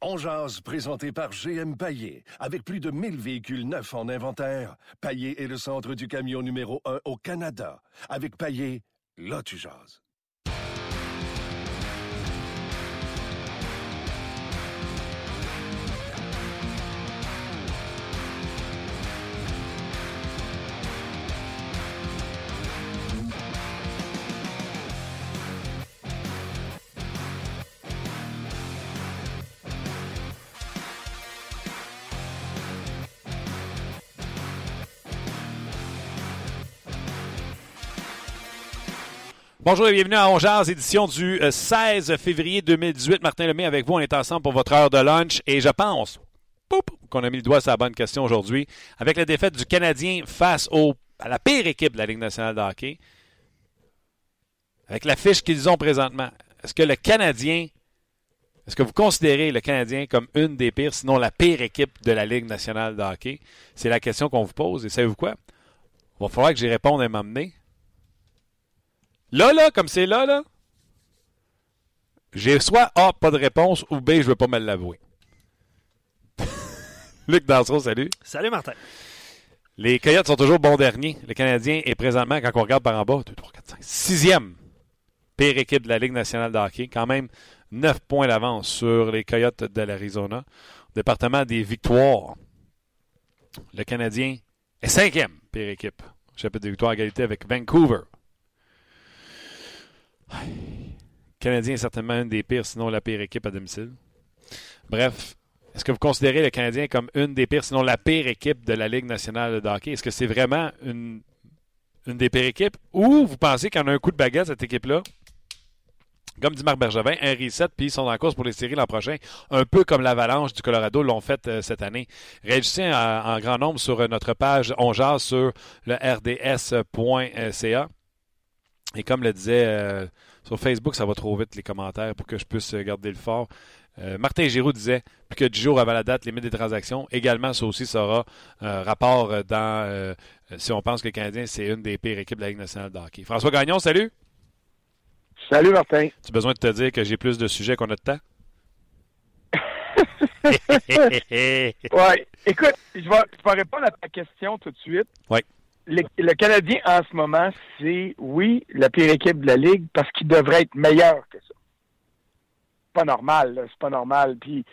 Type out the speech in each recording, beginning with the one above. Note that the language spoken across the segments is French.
On jase, présenté par GM Paillé. Avec plus de 1000 véhicules neufs en inventaire, Paillé est le centre du camion numéro 1 au Canada. Avec Paillé, là tu. Bonjour et bienvenue à Ongears, édition du 16 euh, février 2018. Martin Lemay avec vous, on est ensemble pour votre heure de lunch et je pense qu'on a mis le doigt sur la bonne question aujourd'hui. Avec la défaite du Canadien face au, à la pire équipe de la Ligue nationale de hockey, avec la fiche qu'ils ont présentement, est-ce que le Canadien, est-ce que vous considérez le Canadien comme une des pires, sinon la pire équipe de la Ligue nationale de hockey? C'est la question qu'on vous pose et savez-vous quoi? Il va falloir que j'y réponde et m'emmener. Là, là, comme c'est là, là, j'ai soit A, pas de réponse, ou B, je veux pas me l'avouer. Luc Dansereau, salut. Salut, Martin. Les Coyotes sont toujours bons derniers. Le Canadien est présentement, quand on regarde par en bas, 2, 3, 4, 5, sixième pire équipe de la Ligue nationale de hockey. Quand même 9 points d'avance sur les Coyotes de l'Arizona. Département des victoires. Le Canadien est cinquième pire équipe. Chapitre des victoires à égalité avec Vancouver. Le Canadien est certainement une des pires, sinon la pire équipe à domicile. Bref, est-ce que vous considérez le Canadien comme une des pires, sinon la pire équipe de la Ligue nationale de hockey? Est-ce que c'est vraiment une, une des pires équipes? Ou vous pensez qu'on a un coup de baguette, cette équipe-là? Comme dit Marc Bergevin, un reset, puis ils sont en course pour les séries l'an prochain, un peu comme l'Avalanche du Colorado l'ont fait euh, cette année. Réagissez en, grand nombre sur notre page On sur le rds.ca. Et comme le disait euh, sur Facebook, ça va trop vite les commentaires pour que je puisse garder le fort. Euh, Martin Giroud disait plus que 10 jours avant la date limite des transactions. Également, ça aussi sera un rapport dans euh, si on pense que le Canadien, c'est une des pires équipes de la Ligue nationale de hockey. François Gagnon, salut! Salut Martin. Tu as besoin de te dire que j'ai plus de sujets qu'on a de temps? ouais. Écoute, je vais, je vais répondre à ta question tout de suite. Oui le, le, Canadien en ce moment, c'est oui, la pire équipe de la Ligue parce qu'il devrait être meilleur que ça. Pas normal, c'est pas normal. Puis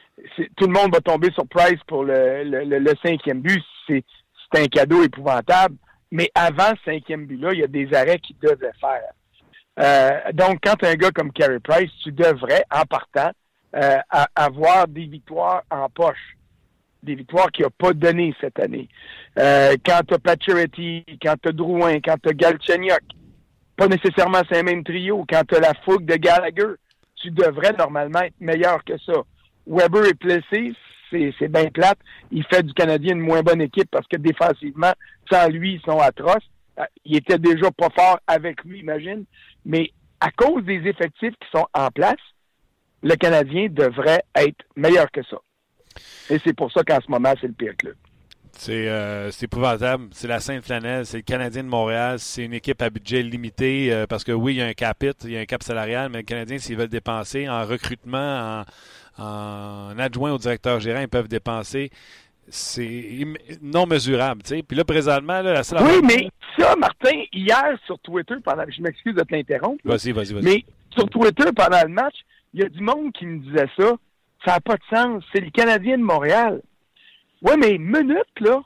tout le monde va tomber sur Price pour le, cinquième but. C'est un cadeau épouvantable. Mais avant ce cinquième but-là, il y a des arrêts qu'il devait faire. Euh, donc, quand un gars comme Carey Price, tu devrais, en partant, euh, avoir des victoires en poche des victoires qu'il n'a pas données cette année. Euh, quand tu as Pacioretty, quand tu as Drouin, quand tu as pas nécessairement c'est un même trio. Quand tu la fougue de Gallagher, tu devrais normalement être meilleur que ça. Weber est blessé, c'est bien plate. Il fait du Canadien une moins bonne équipe parce que défensivement, sans lui, ils sont atroces. Euh, il était déjà pas fort avec lui, imagine. Mais à cause des effectifs qui sont en place, le Canadien devrait être meilleur que ça. Et c'est pour ça qu'en ce moment, c'est le pire club. C'est euh, épouvantable. C'est la Sainte-Flanelle, c'est le Canadien de Montréal. C'est une équipe à budget limité euh, parce que oui, il y a un capit, il y a un cap salarial, mais le Canadien, s'ils veulent dépenser en recrutement, en, en, adjoint au directeur gérant, ils peuvent dépenser. C'est non mesurable. Puis là, présentement, là, la seule Oui, mais ça, Martin, hier sur Twitter, pendant je m'excuse de t'interrompre. Vas-y, vas-y, vas-y. Mais sur Twitter, pendant le match, il y a du monde qui me disait ça. Ça n'a pas de sens. C'est les Canadiens de Montréal. Oui, mais minute, là,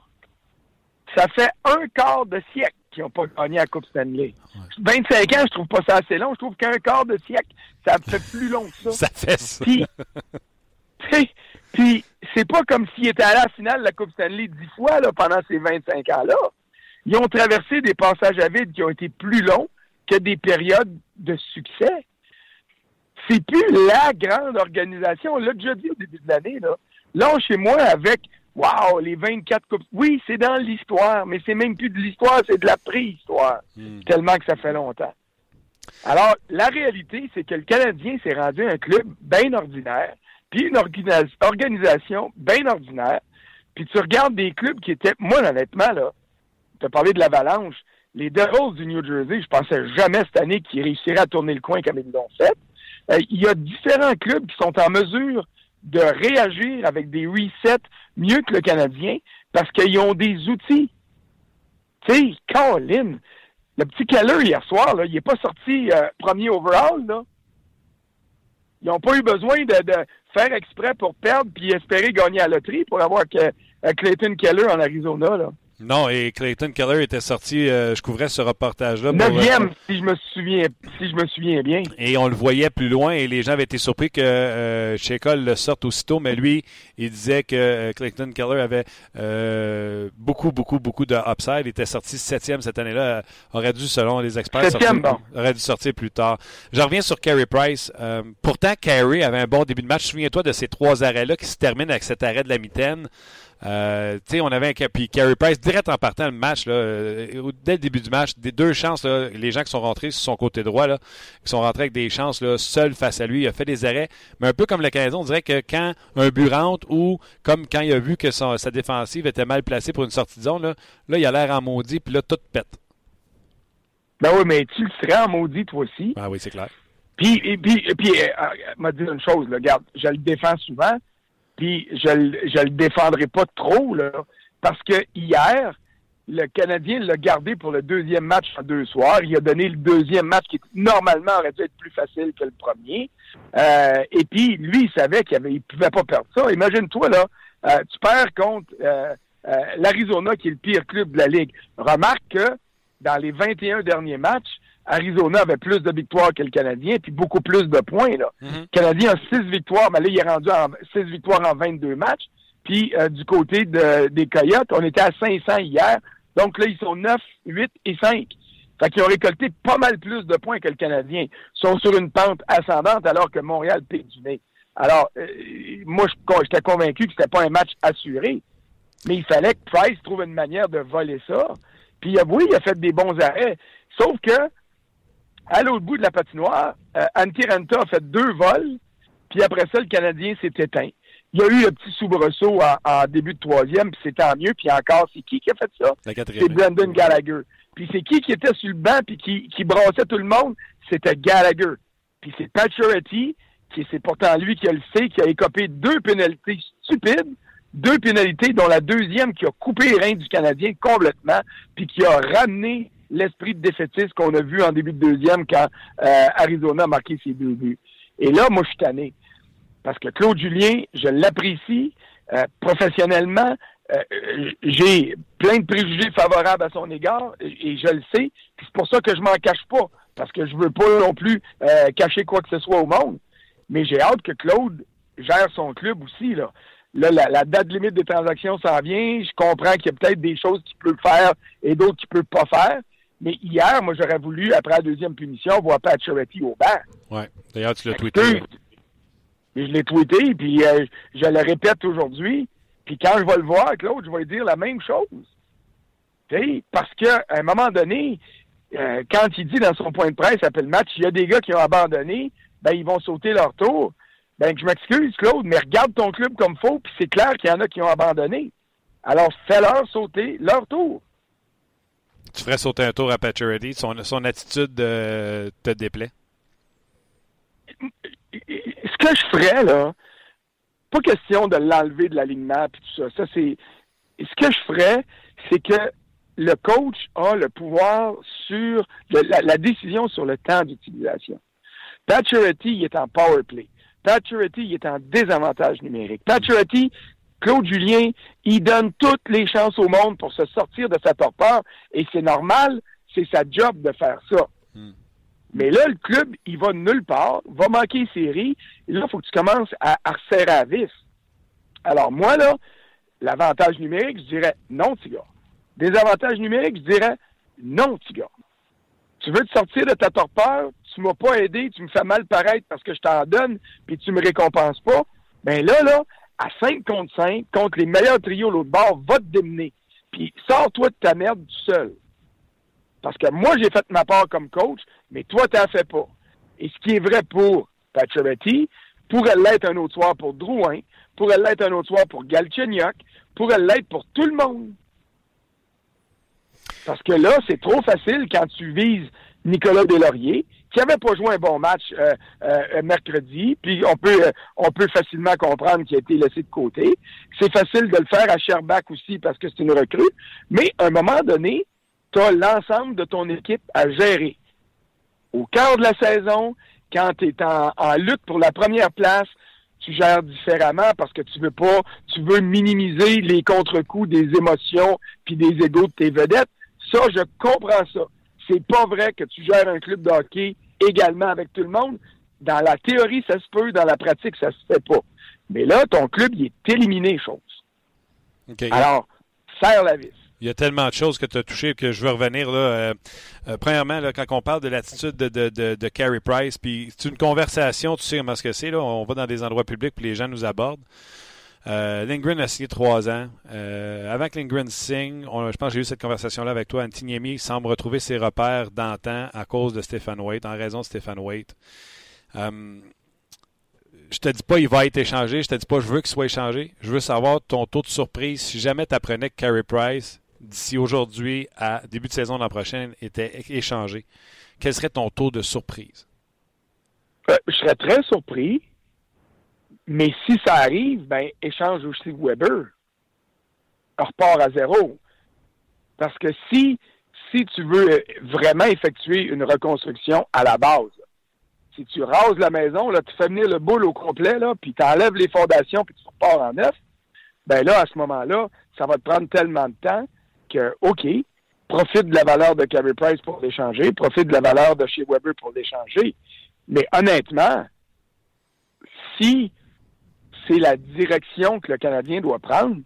ça fait un quart de siècle qu'ils n'ont pas gagné la Coupe Stanley. 25 ans, je trouve pas ça assez long. Je trouve qu'un quart de siècle, ça fait plus long que ça. ça fait ça. Puis, puis c'est pas comme s'ils étaient allés à la finale de la Coupe Stanley dix fois là, pendant ces 25 ans-là. Ils ont traversé des passages à vide qui ont été plus longs que des périodes de succès c'est plus la grande organisation. On l'a déjà dit au début de l'année. Là, là chez moi, avec Wow, les 24 coupes. Oui, c'est dans l'histoire, mais c'est même plus de l'histoire, c'est de la préhistoire. Hmm. Tellement que ça fait longtemps. Alors, la réalité, c'est que le Canadien s'est rendu un club bien ordinaire, puis une organisation bien ordinaire. Puis tu regardes des clubs qui étaient, moi honnêtement, là, tu as parlé de l'Avalanche, les Devils du New Jersey, je pensais jamais cette année qu'ils réussiraient à tourner le coin comme ils l'ont fait. Euh, il y a différents clubs qui sont en mesure de réagir avec des resets mieux que le Canadien parce qu'ils ont des outils. Tu sais, Colin, le petit Keller hier soir, il n'est pas sorti euh, premier overall. Là. Ils n'ont pas eu besoin de, faire exprès pour perdre puis espérer gagner à loterie pour avoir que, euh, Clayton Keller en Arizona. Là. Non, et Clayton Keller était sorti, euh, je couvrais ce reportage-là. Neuvième, euh, si je me souviens, si je me souviens bien. Et on le voyait plus loin et les gens avaient été surpris que euh, Cole le sorte aussitôt, mais lui, il disait que euh, Clayton Keller avait euh, beaucoup, beaucoup, beaucoup de upside. Il était sorti septième cette année-là. Aurait dû, selon les experts, septième, sortir, bon. aurait dû sortir plus tard. Je reviens sur Carey Price. pourtant, Carey avait un bon début de match. Souviens-toi de ces trois arrêts-là qui se terminent avec cet arrêt de la mitaine. Euh, on avait un puis Carey Price direct en partant le match là, euh, dès le début du match, des deux chances là, les gens qui sont rentrés sur son côté droit là, qui sont rentrés avec des chances là, seuls face à lui, il a fait des arrêts, mais un peu comme le Canadien, on dirait que quand un but rentre ou comme quand il a vu que son, sa défensive était mal placée pour une sortie de zone là, là il a l'air en maudit puis là tout pète. Ben oui, mais tu le serais en maudit toi aussi. Ah oui, c'est clair. Puis, puis, puis, euh, m'a dit une chose, là, regarde, je le défends souvent, puis je je le défendrai pas trop là, parce que hier, le Canadien l'a gardé pour le deuxième match en deux soirs. Il a donné le deuxième match qui normalement aurait dû être plus facile que le premier. Euh, et puis lui, il savait qu'il il pouvait pas perdre ça. Imagine-toi là, euh, tu perds contre euh, l'Arizona qui est le pire club de la ligue. Remarque que dans les 21 derniers matchs, Arizona avait plus de victoires que le Canadien, puis beaucoup plus de points. Là. Mm-hmm. Le Canadien a six victoires, mais là, il est rendu en six victoires en 22 matchs. Puis euh, du côté de, des Coyotes, on était à 500 hier. Donc là, ils sont 9, 8 et 5. Fait qu'ils ont récolté pas mal plus de points que le Canadien. Ils sont sur une pente ascendante alors que Montréal pique du nez. Alors, euh, moi, j'étais convaincu que c'était pas un match assuré. Mais il fallait que Price trouve une manière de voler ça. Puis oui, il a fait des bons arrêts. Sauf que à l'autre bout de la patinoire, euh, Antti Ranta a fait deux vols, puis après ça, le Canadien s'est éteint. Il y a eu un petit soubresaut en, en début de troisième, puis c'est tant mieux. Puis encore, c'est qui qui a fait ça? C'est Brendan Gallagher. Puis c'est qui qui était sur le banc puis qui, qui brassait tout le monde? C'était Gallagher. Puis c'est Pacioretty, qui c'est pourtant lui qui a le sait, qui a écopé deux pénalités stupides, deux pénalités dont la deuxième qui a coupé les reins du Canadien complètement, puis qui a ramené l'esprit de défaitisme qu'on a vu en début de deuxième quand euh, Arizona a marqué ses deux buts. Et là, moi, je suis tanné. Parce que Claude Julien, je l'apprécie euh, professionnellement. Euh, j'ai plein de préjugés favorables à son égard et, et je le sais. C'est pour ça que je m'en cache pas. Parce que je veux pas non plus euh, cacher quoi que ce soit au monde. Mais j'ai hâte que Claude gère son club aussi. Là, là la, la date limite des transactions s'en vient. Je comprends qu'il y a peut-être des choses qu'il peut faire et d'autres qu'il peut pas faire. Mais hier, moi, j'aurais voulu, après la deuxième punition, voir Pacioretty au banc. Oui. D'ailleurs, tu l'as tweeté. Et je l'ai tweeté, puis euh, je le répète aujourd'hui. Puis quand je vais le voir, Claude, je vais lui dire la même chose. T'sais, parce qu'à un moment donné, euh, quand il dit dans son point de presse après le match, il y a des gars qui ont abandonné, ben ils vont sauter leur tour. Ben je m'excuse, Claude, mais regarde ton club comme faut, puis c'est clair qu'il y en a qui ont abandonné. Alors fais-leur sauter leur tour. Tu ferais sauter un tour à Pacioretty. Son, attitude euh, te déplaît? Ce que je ferais, là, pas question de l'enlever de l'alignement et tout ça. Ça. Ce que je ferais, c'est que le coach a le pouvoir sur la, décision sur le temps d'utilisation. Pacioretty, il est en power play. Pacioretty, il est en désavantage numérique. Pacioretty, Claude Julien, il donne toutes les chances au monde pour se sortir de sa torpeur et c'est normal, c'est sa job de faire ça. Hmm. Mais là, le club, il va nulle part, va manquer série, et là, il faut que tu commences à, à resserrer à vis. Alors, moi, là, l'avantage numérique, je dirais non, Tigard. Désavantage numérique, je dirais non, Tigard. Tu veux te sortir de ta torpeur, tu m'as pas aidé, tu me fais mal paraître parce que je t'en donne, puis tu me récompenses pas. Ben là, là, à 5 contre 5, contre les meilleurs trios l'autre bord, va te démener. Puis sors-toi de ta merde tout seul. Parce que moi, j'ai fait ma part comme coach, mais toi, t'en fais pas. Et ce qui est vrai pour Pacioretty, pourrait l'être un autre soir pour Drouin, pourrait l'être un autre soir pour Galchenyuk, pourrait l'être pour tout le monde. Parce que là, c'est trop facile quand tu vises Nicolas Deslauriers, qui n'avait pas joué un bon match euh, euh, mercredi, puis on peut euh, on peut facilement comprendre qu'il a été laissé de côté. C'est facile de le faire à Sherbach aussi parce que c'est une recrue, mais à un moment donné, tu as l'ensemble de ton équipe à gérer. Au quart de la saison, quand tu es en, en lutte pour la première place, tu gères différemment parce que tu veux pas, tu veux minimiser les contre-coups des émotions puis des égaux de tes vedettes. Ça, je comprends ça. C'est pas vrai que tu gères un club de hockey également avec tout le monde. Dans la théorie, ça se peut, dans la pratique, ça se fait pas. Mais là, ton club, il est éliminé, chose. Okay. Alors, serre la vis. Il y a tellement de choses que tu as touchées que je veux revenir. Là, euh, euh, premièrement, là, quand on parle de l'attitude de, de, de, de Carey Price, puis c'est une conversation, tu sais comment ce que c'est. Là, on va dans des endroits publics puis les gens nous abordent. Euh, Lindgren a signé trois ans. Euh, avant que Lindgren signe, je pense que j'ai eu cette conversation-là avec toi. Antiniemi semble retrouver ses repères d'antan à cause de Stéphane Waite, en raison de Stéphane Waite. Euh, je te dis pas il va être échangé, je te dis pas je veux qu'il soit échangé. Je veux savoir ton taux de surprise si jamais tu apprenais que Carey Price, d'ici aujourd'hui à début de saison l'an prochain, était échangé. Quel serait ton taux de surprise? Euh, je serais très surpris. Mais si ça arrive, ben, échange aussi Weber. Repart à zéro. Parce que si, si tu veux vraiment effectuer une reconstruction à la base, si tu rases la maison, là, tu fais venir le boule au complet, là, puis tu enlèves les fondations, puis tu repars en neuf, ben là, à ce moment-là, ça va te prendre tellement de temps que, OK, profite de la valeur de Carey Price pour l'échanger, profite de la valeur de chez Weber pour l'échanger. Mais honnêtement, si c'est la direction que le Canadien doit prendre,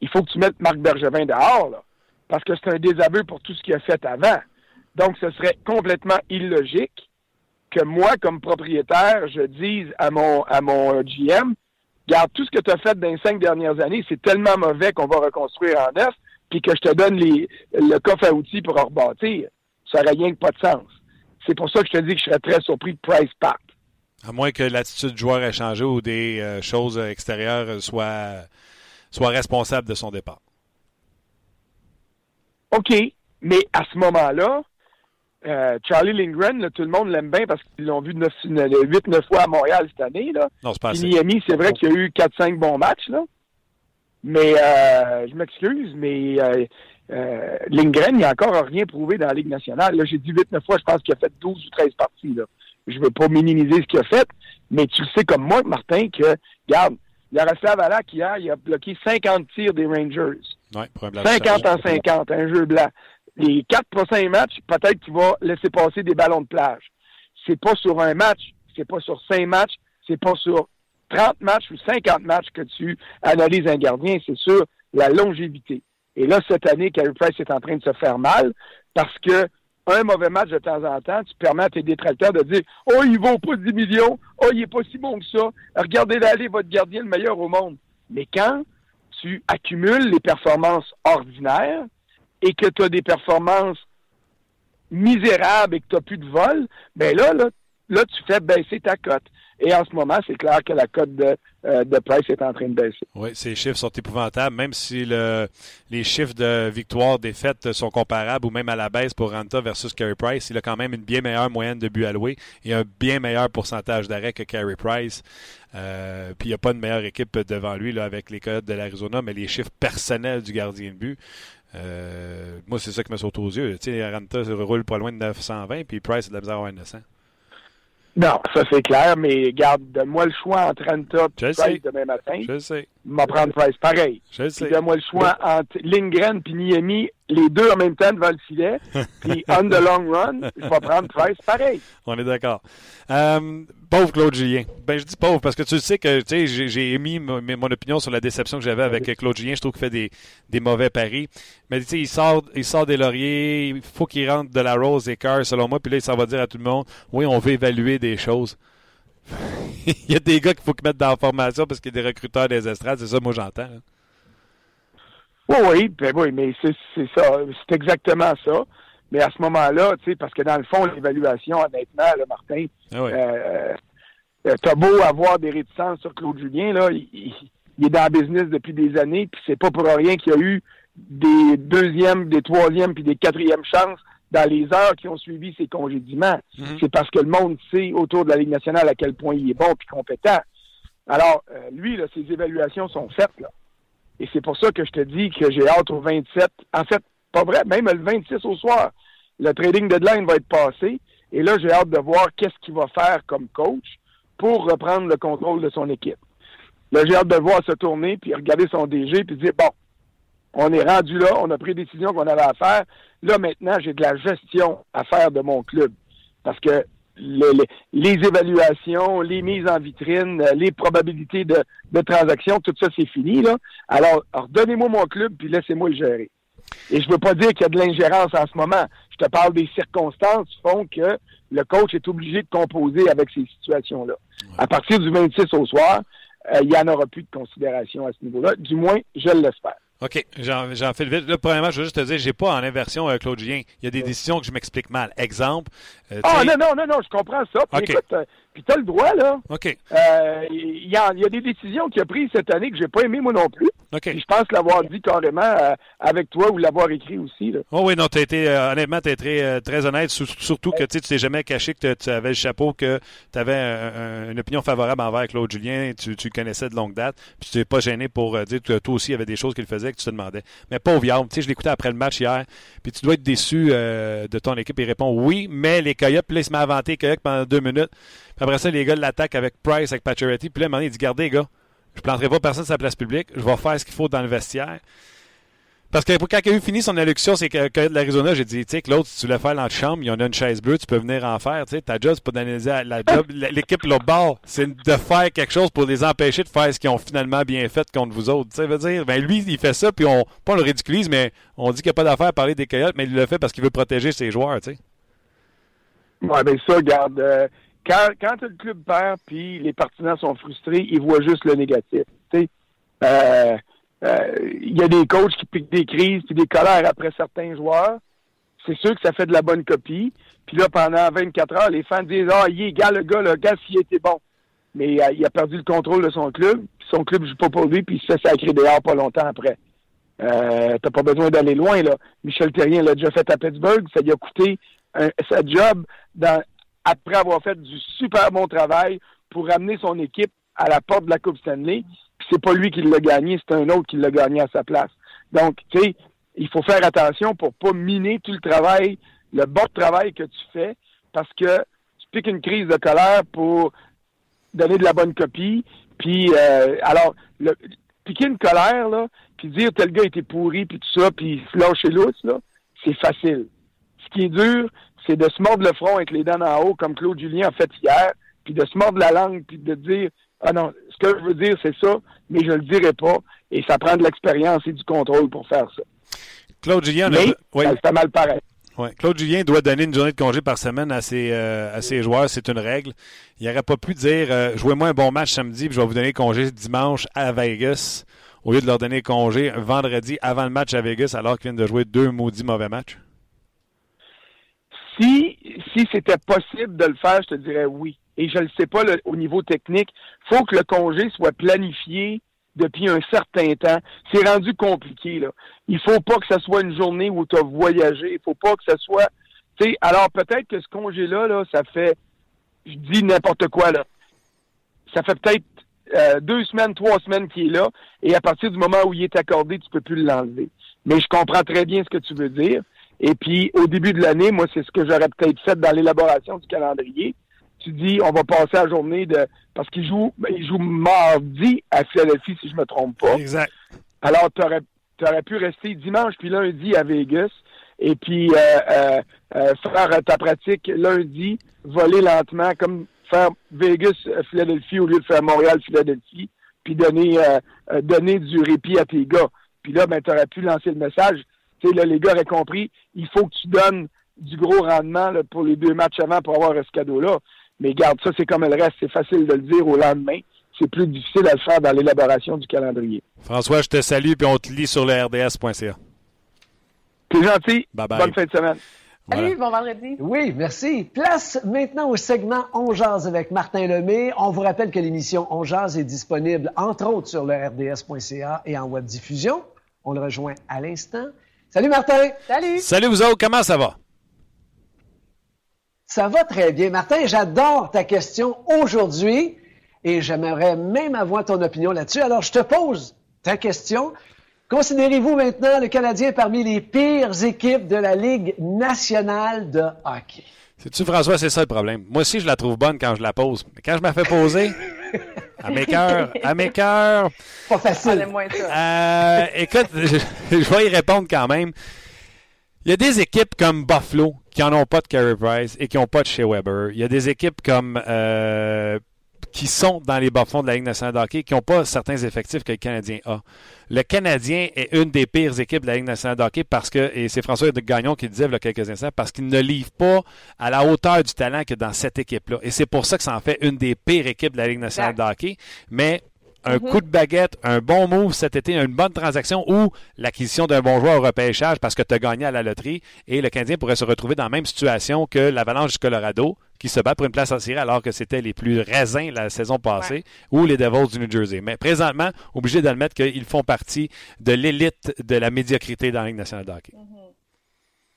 il faut que tu mettes Marc Bergevin dehors, là, parce que c'est un désaveu pour tout ce qu'il a fait avant. Donc, ce serait complètement illogique que moi, comme propriétaire, je dise à mon, à mon GM, garde tout ce que tu as fait dans les cinq dernières années, c'est tellement mauvais qu'on va reconstruire en neuf, puis que je te donne le coffre à outils pour en rebâtir. Ça n'aurait rien que pas de sens. C'est pour ça que je te dis que je serais très surpris de Price Pack. À moins que l'attitude du joueur ait changé ou des euh, choses extérieures soient, soient responsables de son départ. OK, mais à ce moment-là, euh, Charlie Lindgren, là, tout le monde l'aime bien parce qu'ils l'ont vu 8-9 fois à Montréal cette année. Là. Non, c'est pas assez. Miami, c'est vrai qu'il y a eu 4-5 bons matchs. Là. Mais euh, je m'excuse, mais euh, euh, Lindgren, il n'a encore rien prouvé dans la Ligue nationale. Là, j'ai dit 8-9 fois, je pense qu'il a fait 12 ou 13 parties. Là. Je veux pas minimiser ce qu'il a fait, mais tu le sais comme moi, Martin, que, regarde, Yaroslav Alak, hier, il a bloqué 50 tirs des Rangers. Ouais, 50 en 50, un jeu blanc. Les quatre prochains matchs, peut-être qu'il va laisser passer des ballons de plage. C'est pas sur un match, c'est pas sur cinq matchs, c'est pas sur 30 matchs ou 50 matchs que tu analyses un gardien, c'est sur la longévité. Et là, cette année, Carey Price est en train de se faire mal parce que un mauvais match de temps en temps, tu permets à tes détracteurs de dire Oh, il vaut pas 10 millions, oh, il est pas si bon que ça, regardez l'aller, votre gardien le meilleur au monde. Mais quand tu accumules les performances ordinaires et que tu as des performances misérables et que tu n'as plus de vol, ben là, là, là, tu fais baisser ta cote. Et en ce moment, c'est clair que la cote de, euh, Price est en train de baisser. Oui, ces chiffres sont épouvantables, même si le, les chiffres de victoire, défaite sont comparables ou même à la baisse pour Ranta versus Carey Price. Il a quand même une bien meilleure moyenne de buts alloués et un bien meilleur pourcentage d'arrêt que Carey Price. Euh, puis il n'y a pas de meilleure équipe devant lui là, avec les codes de l'Arizona, mais les chiffres personnels du gardien de but. Euh, moi, c'est ça qui me saute aux yeux. Tu sais, Ranta roule pas loin de 920, puis Price a de la misère à 900. Non, ça c'est clair, mais garde, donne-moi le choix entre Ranta et Price sais. demain matin. Je sais. m'a prendre Price pareil. Je sais. Donne-moi le choix entre Lindgren et Niemi, les deux en même temps devant le filet, puis on the long run, je vais prendre Price pareil. On est d'accord. Euh, pauvre Claude Julien. Ben, je dis pauvre parce que tu sais que tu sais, j'ai, émis mon, mon opinion sur la déception que j'avais avec Claude Julien. Je trouve qu'il fait des, des mauvais paris. Mais tu sais, il sort, il sort des lauriers. Il faut qu'il rentre de la rose et cœur, selon moi. Puis là, ça va dire à tout le monde oui, on veut évaluer des choses. il y a des gars qu'il faut qu'ils mettent dans la formation parce qu'il y a des recruteurs des estrades. C'est ça, moi, j'entends. Oui, oui, ben oui, mais c'est, ça. C'est exactement ça. Mais à ce moment-là, tu sais, parce que dans le fond, l'évaluation, honnêtement, là, Martin, Ah oui. euh, euh, t'as beau avoir des réticences sur Claude Julien, là, il, est dans le business depuis des années, puis c'est pas pour rien qu'il y a eu des deuxièmes, des troisièmes, puis des quatrièmes chances dans les heures qui ont suivi ces congédiements. Mhm. C'est parce que le monde sait autour de la Ligue nationale à quel point il est bon et compétent. Alors, euh, lui, là, ses évaluations sont faites. Là. Et c'est pour ça que je te dis que j'ai hâte au 27. En fait, pas vrai, même le 26 au soir, le trading deadline va être passé. Et là, j'ai hâte de voir qu'est-ce qu'il va faire comme coach pour reprendre le contrôle de son équipe. Là, j'ai hâte de voir se tourner, puis regarder son DG, puis dire, bon, on est rendu là, on a pris des décisions qu'on avait à faire. Là, maintenant, j'ai de la gestion à faire de mon club. Parce que les, les, les évaluations, les mises en vitrine, euh, les probabilités de, de transactions, tout ça, c'est fini. Là. Alors, redonnez-moi mon club, puis laissez-moi le gérer. Et je veux pas dire qu'il y a de l'ingérence en ce moment. Je te parle des circonstances qui font que le coach est obligé de composer avec ces situations-là. À partir du 26 au soir, euh, il n'y en aura plus de considération à ce niveau-là. Du moins, je l'espère. OK, j'en fais le vite. Là, premièrement, je veux juste te dire, j'ai pas en inversion euh, Claude Julien. Il y a des décisions que je m'explique mal. Exemple. Euh, ah non, non, non, non, je comprends ça. Puis okay. écoute, euh, puis t'as le droit, là. OK. Euh, il y, a, y, a, des décisions qu'il a prises cette année que j'ai pas aimé moi non plus. Puis je pense l'avoir dit carrément euh, avec toi ou l'avoir écrit aussi. Là. Oh oui, non, tu été, euh, honnêtement, tu es très, très honnête, surtout que tu t'es jamais caché que tu avais le chapeau, que tu avais un, une opinion favorable envers Claude Julien, tu, tu connaissais de longue date, puis tu n'es pas gêné pour dire que toi aussi, il y avait des choses qu'il faisait que tu te demandais. Mais pauvre Yarm, tu sais, je l'écoutais après le match hier, puis tu dois être déçu euh, de ton équipe. Il répond oui, mais les Coyotes, puis là, il se met à vanter les Coyotes pendant deux minutes. Puis après ça, les gars l'attaquent avec Price, avec Pacioretty. Puis là, à un moment donné, il dit Gardez, gars, je ne planterai pas personne sur la place publique. Je vais faire ce qu'il faut dans le vestiaire. Parce que quand il a fini son allocution, c'est que l'Arizona, j'ai dit, tu sais, Claude, si tu voulais faire l'antichambre, il y en a une chaise bleue, tu peux venir en faire. Tu sais, ta job, c'est pas d'analyser la job. L'équipe, le bord, c'est de faire quelque chose pour les empêcher de faire ce qu'ils ont finalement bien fait contre vous autres. Tu sais, veut dire, ben lui, il fait ça, puis on, pas on le ridiculise, mais on dit qu'il n'y a pas d'affaire à parler des coyotes, mais il le fait parce qu'il veut protéger ses joueurs, tu sais. Ouais, ben ça, regarde. Euh, quand, quand le club perd, puis les partisans sont frustrés, ils voient juste le négatif. Sais, euh, il y a des coachs qui piquent des crises puis des colères après certains joueurs. C'est sûr que ça fait de la bonne copie. Puis là, pendant 24 heures, les fans disent Ah, il est gars, le gars, le gars, s'il était bon. Mais euh, il a perdu le contrôle de son club. Puis son club joue pas pour lui, puis il se fait sacrer dehors pas longtemps après. Euh, T'as pas besoin d'aller loin, là. Michel Terrien l'a déjà fait à Pittsburgh. Ça lui a coûté un, sa job dans, après avoir fait du super bon travail pour ramener son équipe à la porte de la Coupe Stanley c'est pas lui qui l'a gagné, c'est un autre qui l'a gagné à sa place. Donc, tu sais, il faut faire attention pour pas miner tout le travail, le bon travail que tu fais, parce que tu piques une crise de colère pour donner de la bonne copie. Puis, euh, alors, piquer une colère, là, puis dire tel gars était pourri, puis tout ça, puis se lâcher lousse, là, c'est facile. Ce qui est dur, c'est de se mordre le front avec les dents en haut, comme Claude Julien a fait hier, puis de se mordre la langue, puis de dire ah non, ce que je veux dire, c'est ça, mais je le dirai pas. Et ça prend de l'expérience et du contrôle pour faire ça. Claude Julien, mais, a... oui. ça fait mal pareil. Ouais. Claude Julien doit donner une journée de congé par semaine à ses, euh, à ses joueurs, c'est une règle. Il n'aurait pas pu dire euh, jouez-moi un bon match samedi, puis je vais vous donner congé dimanche à Vegas, au lieu de leur donner congé vendredi avant le match à Vegas, alors qu'ils viennent de jouer deux maudits mauvais matchs. Si, si c'était possible de le faire, je te dirais oui et je ne le sais pas au niveau technique, faut que le congé soit planifié depuis un certain temps. C'est rendu compliqué, là. Il faut pas que ce soit une journée où tu as voyagé. Il faut pas que ce soit. sais, alors peut-être que ce congé-là, là, ça fait je dis n'importe quoi là. Ça fait peut-être euh, deux semaines, trois semaines qu'il est là, et à partir du moment où il est accordé, tu peux plus l'enlever. Mais je comprends très bien ce que tu veux dire. Et puis, au début de l'année, moi, c'est ce que j'aurais peut-être fait dans l'élaboration du calendrier tu dis on va passer la journée de parce qu'il joue il joue mardi à Philadelphie si je me trompe pas. Exact. Alors tu aurais, aurais, pu rester dimanche puis lundi à Vegas et puis euh, euh, euh, faire ta pratique lundi, voler lentement comme faire Vegas Philadelphie au lieu de faire Montréal Philadelphie puis donner donner du répit à tes gars. Puis là ben tu aurais pu lancer le message. Tu sais là les gars auraient compris, il faut que tu donnes du gros rendement là, pour les deux matchs avant pour avoir ce cadeau-là. Mais garde, ça, c'est comme le reste. C'est facile de le dire au lendemain. C'est plus difficile à le faire dans l'élaboration du calendrier. François, je te salue puis on te lit sur le rds.ca. C'est gentil. Bye bye. Bonne fin de semaine. Voilà. Salut, bon vendredi. Oui, merci. Place maintenant au segment On Jazz avec Martin Lemay. On vous rappelle que l'émission On Jazz est disponible, entre autres, sur le rds.ca et en web diffusion. On le rejoint à l'instant. Salut, Martin. Salut. Salut, vous autres. Comment ça va? Ça va très bien. Martin, j'adore ta question aujourd'hui et j'aimerais même avoir ton opinion là-dessus. Alors, je te pose ta question. Considérez-vous maintenant le Canadien parmi les pires équipes de la Ligue nationale de hockey? C'est-tu, François, c'est ça le problème? Moi aussi, je la trouve bonne quand je la pose. Mais quand je me fais poser, à mes cœurs, à mes cœurs. Pas facile. Euh, écoute, je, je, vais y répondre quand même. Il y a des équipes comme Buffalo qui n'en ont pas de Carey Price et qui n'ont pas de Shea Weber. Il y a des équipes comme euh, qui sont dans les bas-fonds de la Ligue nationale de hockey, qui n'ont pas certains effectifs que le Canadien a. Le Canadien est une des pires équipes de la Ligue nationale de hockey parce que, et c'est François de Gagnon qui le disait il y a quelques instants, parce qu'il ne livre pas à la hauteur du talent que dans cette équipe-là. Et c'est pour ça que ça en fait une des pires équipes de la Ligue nationale de hockey. Mais un coup de baguette, un bon move cet été, une bonne transaction ou l'acquisition d'un bon joueur au repêchage parce que tu as gagné à la loterie et le Canadien pourrait se retrouver dans la même situation que l'Avalanche du Colorado qui se bat pour une place en série alors que c'était les plus raisins la saison passée ou les Devils du New Jersey. Mais présentement, obligé d'admettre qu'ils font partie de l'élite de la médiocrité dans la Ligue nationale de hockey.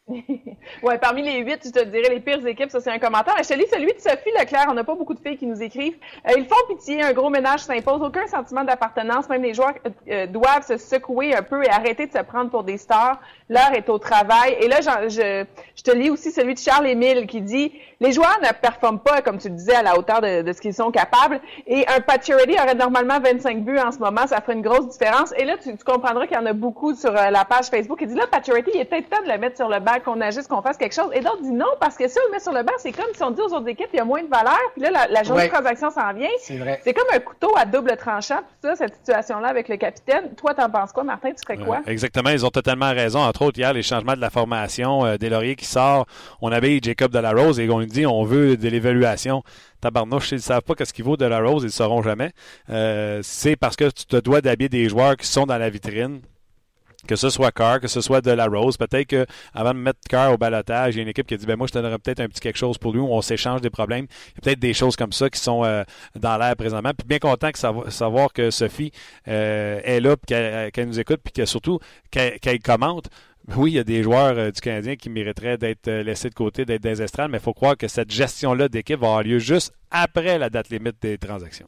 ouais, parmi les huit, je te dirais les pires équipes, ça c'est un commentaire. Je te lis celui de Sophie Leclerc. On n'a pas beaucoup de filles qui nous écrivent. Euh, ils font pitié, un gros ménage s'impose, aucun sentiment d'appartenance. Même les joueurs euh, euh, doivent se secouer un peu et arrêter de se prendre pour des stars. L'heure est au travail. Et là, je, te lis aussi celui de Charles Émile qui dit les joueurs ne performent pas, comme tu le disais, à la hauteur de, ce qu'ils sont capables. Et un Pacioretty aurait normalement 25 buts en ce moment. Ça ferait une grosse différence. Et là, tu, comprendras qu'il y en a beaucoup sur la page Facebook qui dit là, Pacioretty, il est peut-être temps de le mettre sur le banc qu'on agisse, qu'on fasse quelque chose. Et d'autres disent non, parce que si on le met sur le banc, c'est comme si on dit aux autres équipes, il y a moins de valeur, puis là, la, journée de transaction s'en vient. C'est vrai. C'est comme un couteau à double tranchant, tout ça, cette situation-là avec le capitaine. Toi, t'en penses quoi, Martin? Tu ferais quoi? exactement, ils ont totalement raison. Entre autres, hier, les changements de la formation, euh, des lauriers qui sort, on avait Jacob de la Rose et on lui dit on veut de l'évaluation tabarnouche, s'ils ne savent pas ce qu'il vaut de la Rose, ils ne sauront jamais. Euh, c'est parce que tu te dois d'habiller des joueurs qui sont dans la vitrine que ce soit Carr, que ce soit de la Rose. Peut-être qu'avant de mettre Carr au balotage, il y a une équipe qui a dit ben moi, je te donnerais peut-être un petit quelque chose pour lui où on s'échange des problèmes. Il y a peut-être des choses comme ça qui sont euh, dans l'air présentement. Puis bien content de savoir, que Sophie euh, est là, qu'elle nous écoute, puis que surtout qu'elle commente. Oui, il y a des joueurs euh, du Canadien qui mériteraient d'être laissés de côté, d'être des mais il faut croire que cette gestion-là d'équipe va avoir lieu juste après la date limite des transactions.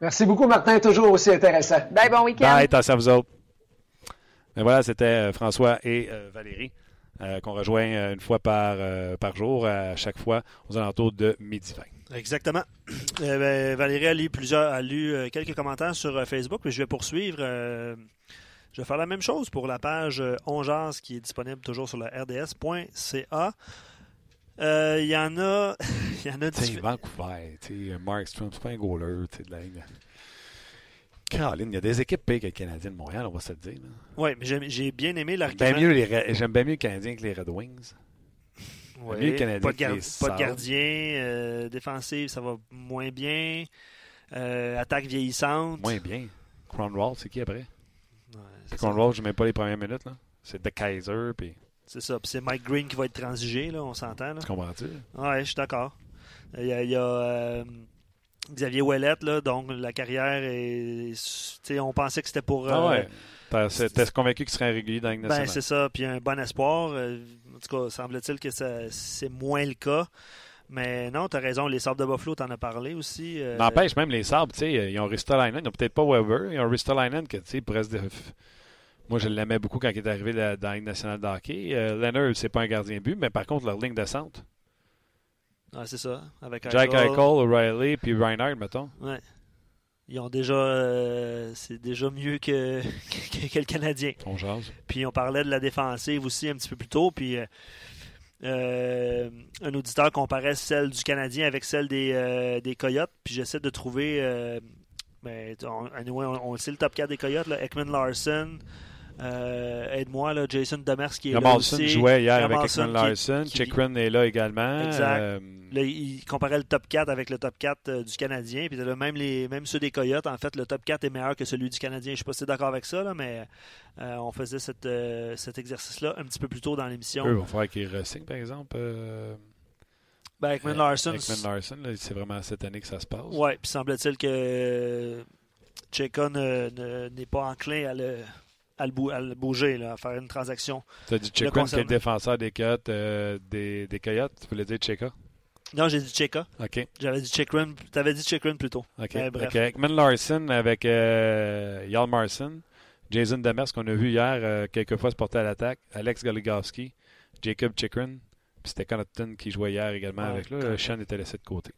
Merci beaucoup, Martin. Toujours aussi intéressant. Bye, bon week-end. Bye, attention à vous autres. Mais voilà, c'était euh, François et euh, Valérie euh, qu'on rejoint une fois par, par jour, à chaque fois aux alentours de midi 20. Exactement. Ben, Valérie a lu, plusieurs, a lu quelques commentaires sur Facebook, mais je vais poursuivre. je vais faire la même chose pour la page Ongeance qui est disponible toujours sur le rds.ca. Il y en a. Il y en a du. Vancouver, Mark Strom, c'est pas un goaler de la Caroline, il y a des équipes pires que le Canadien de Montréal, on va se le dire. Oui, mais j'ai bien aimé l'argument. J'aime bien mieux le Canadien que les Red Wings. Ouais, pas, de pas de gardien, euh, défensif, ça va moins bien. Euh, attaque vieillissante. Moins bien. Cronwall, c'est qui après? Ouais, Cronwall, je ne mets pas les premières minutes. C'est The Kaiser. Puis... C'est ça. Puis c'est Mike Green qui va être transigé, là, on s'entend. Tu comprends-tu? Oui, je suis d'accord. Il y a, il y a euh, Xavier Ouellette, là, donc la carrière est. On pensait que c'était pour. Ah ouais. Euh, t'es convaincu qu'il serait régulier dans la Ben, c'est ça. Puis un bon espoir. Euh, en tout cas, semble-t-il que c'est moins le cas. Mais non, tu as raison, les Sabres de Buffalo, t'en as parlé aussi. N'empêche, même les Sabres, tu sais, ils ont Ristolainen, ils n'ont peut-être pas Weber, ils ont Ristolainen que, tu sais, presque. Moi, je l'aimais beaucoup quand il est arrivé dans la Ligue nationale de hockey. Leonard, c'est pas un gardien but, mais par contre, leur ligne de centre, ah, c'est ça. Avec Jack Eichel, O'Reilly, puis Reinhardt, mettons. Ouais. Ils ont déjà. Euh, c'est déjà mieux que, que, le Canadien. On jase. Puis on parlait de la défensive aussi un petit peu plus tôt. Puis. Euh, euh, un auditeur comparait celle du Canadien avec celle des, des Coyotes. Puis j'essaie de trouver. ben, on, on, on, sait le top 4 des Coyotes, là, Ekman Larson, euh, aide-moi, là, Jason Demers qui est là aussi. jouait hier avec Ekman Larson. Chikrin est là également. Exact. Euh, là, il comparait le top 4 avec le top 4 euh, du Canadien. Puis là, même, les, même ceux des Coyotes, en fait, le top 4 est meilleur que celui du Canadien. Je ne sais pas si tu es d'accord avec ça, là, mais on faisait cette, cet exercice-là un petit peu plus tôt dans l'émission. Il va falloir qu'il ressigne, par exemple. Ben, Ekman Larson. Ekman Larson, c'est vraiment cette année que ça se passe. Oui, puis semble-t-il que Cheka n'est pas enclin à le à le, bou- à le bouger, là, à faire une transaction. Tu as dit Chikrin, qui est le défenseur des Coyotes. euh, des, des Coyotes? Tu voulais dire Cheka? Non, j'ai dit Cheka. OK. J'avais dit Chikrin. Tu avais dit Chikrin plus tôt. OK. Ouais, bref. Ok, Ekman Larson avec euh, Marson, Jason Demers, qu'on a vu hier euh, quelques fois se porter à l'attaque, Alex Goligowski, Jacob Chikrin, puis c'était Connaughton qui jouait hier également Ouais, avec là. Sean était laissé de côté.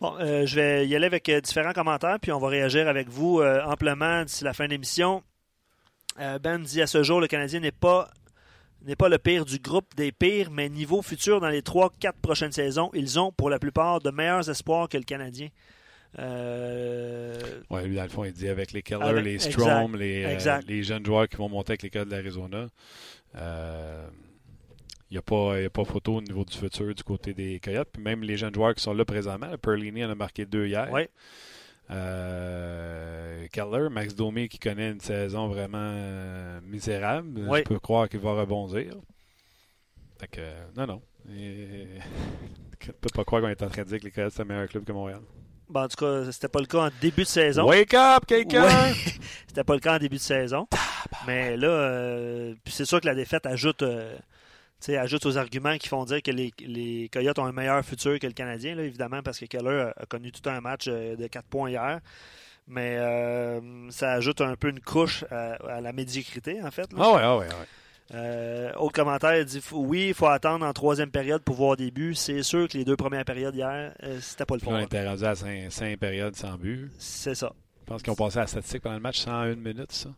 Bon, euh, je vais y aller avec euh, différents commentaires, puis on va réagir avec vous euh, amplement d'ici la fin de l'émission. Euh, ben dit à ce jour, le Canadien n'est pas n'est pas le pire du groupe des pires, mais niveau futur dans les 3-4 prochaines saisons, ils ont pour la plupart de meilleurs espoirs que le Canadien. Euh, Ouais, lui, dans le fond, il dit avec les Keller, Avec- les exact, Strom, les, euh, les jeunes joueurs qui vont monter avec les Coyotes de l'Arizona. euh, Il n'y a, a pas photo au niveau du futur du côté des Coyotes. Puis même les jeunes joueurs qui sont là présentement, Perlini en a marqué deux hier. Euh, Keller, Max Domi qui connaît une saison vraiment euh, misérable. Oui. Je peux croire qu'il va rebondir. Fait que, euh, non, non. Et... Je peux pas croire qu'on est en train de dire que les Coyotes c'est un meilleur club que Montréal. Bon, en tout cas, c'était pas le cas en début de saison. Wake up, quelqu'un! Ouais. C'était pas le cas en début de saison. Mais là, c'est sûr que la défaite ajoute, euh, tu sais, ajoute aux arguments qui font dire que les, les Coyotes ont un meilleur futur que le Canadien, là, évidemment, parce que Keller a, a connu tout un match euh, de 4 points hier. Mais euh, ça ajoute un peu une couche à, à la médiocrité, en fait. là. Ah ouais, ah ouais, ah ouais. Euh, autre commentaire, il dit oui, il faut attendre en troisième période pour voir des buts. C'est sûr que les deux premières périodes hier, euh, c'était pas le là, on fond. était rendu à 5, périodes sans but. C'est ça. Je pense qu'ils ont passé à la statistique pendant le match 101 minutes, ça.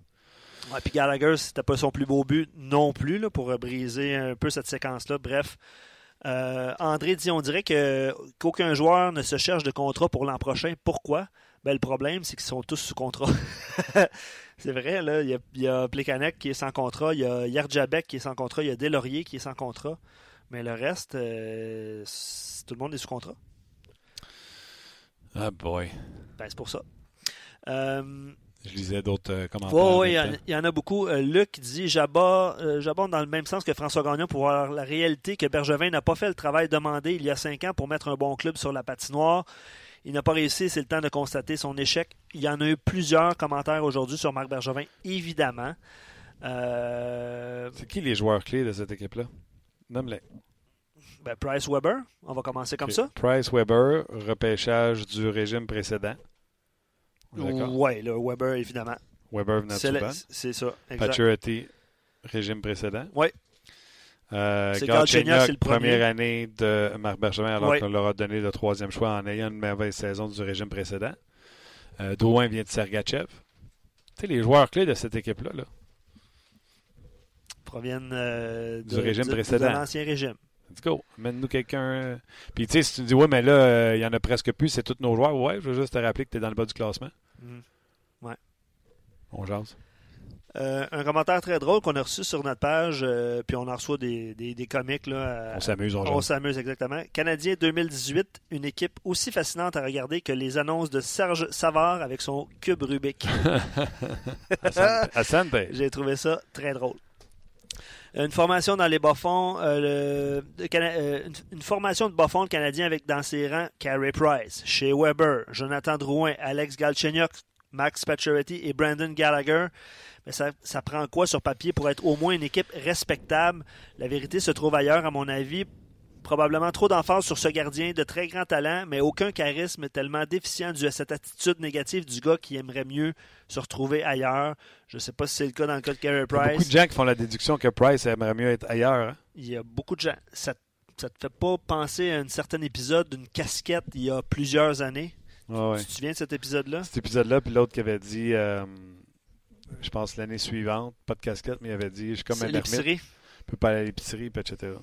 Ouais, puis Gallagher, c'était pas son plus beau but non plus là, pour briser un peu cette séquence-là. Bref, euh, André dit on dirait que qu'aucun joueur ne se cherche de contrat pour l'an prochain. Pourquoi? Ben, Le problème, c'est qu'ils sont tous sous contrat. c'est vrai, là, il y a, il y a Plekanec qui est sans contrat, il y a Yardjabek qui est sans contrat, il y a Delaurier qui est sans contrat. Mais le reste, euh, tout le monde est sous contrat. Ah boy. Ben, c'est pour ça. Euh, Je lisais d'autres euh, commentaires. Oui, oui, il y, en- y a beaucoup. Euh, Luc dit J'aborde euh, dans le même sens que François Gagnon pour voir la réalité que Bergevin n'a pas fait le travail demandé il y a cinq ans pour mettre un bon club sur la patinoire. Il n'a pas réussi, c'est le temps de constater son échec. Il y en a eu plusieurs commentaires aujourd'hui sur Marc Bergevin, évidemment. Euh, C'est qui les joueurs clés de cette équipe-là? Nomme-les. ben, Price Weber, on va commencer comme ça. Price Weber, repêchage du régime précédent. Oui, le Weber, évidemment. Weber venait de C'est ça, exact. Paturity, régime précédent. Ouais. Euh, C'est le premier. première année de Marc Bergevin, alors qu'on leur a donné le troisième choix en ayant une mauvaise saison du régime précédent. Euh, Drouin vient de Sergachev. Tu sais, les joueurs clés de cette équipe-là, là. proviennent euh, Du de- régime de- précédent. De l'ancien régime. Let's go. Amène-nous quelqu'un. Puis, tu sais, si tu dis, ouais, mais là, euh, il y en a presque plus, c'est tous nos joueurs. Ouais, je veux juste te rappeler que tu es dans le bas du classement. Mhm. On jase. Euh, un commentaire très drôle qu'on a reçu sur notre page, euh, puis on en reçoit des, des, des comiques. Là, On s'amuse, on on s'amuse exactement. Canadien 2018, une équipe aussi fascinante à regarder que les annonces de Serge Savard avec son cube Rubik. Asante- Asante. J'ai trouvé ça très drôle. Une formation dans les euh, euh, de bas-fonds de Canadiens avec dans ses rangs Carey Price, Shea Weber, Jonathan Drouin, Alex Galchenyuk, Max Pacioretty et Brandon Gallagher. Mais ça prend quoi sur papier pour être au moins une équipe respectable? La vérité se trouve ailleurs, à mon avis. Probablement trop d'emphase sur ce gardien de très grand talent, mais aucun charisme tellement déficient dû à cette attitude négative du gars qui aimerait mieux se retrouver ailleurs. Je ne sais pas si c'est le cas dans le cas de Carey Il y a Price. beaucoup de gens qui font la déduction que Price aimerait mieux être ailleurs. hein. Il y a beaucoup de gens. Ça, ça te fait pas penser à un certain épisode d'une casquette il y a plusieurs années? Ouais. Tu te souviens de cet épisode-là? Cet épisode-là, puis l'autre qui avait dit, euh, je pense l'année suivante, pas de casquette, mais il avait dit, je suis comme un je peux pas aller à l'épicerie, etc.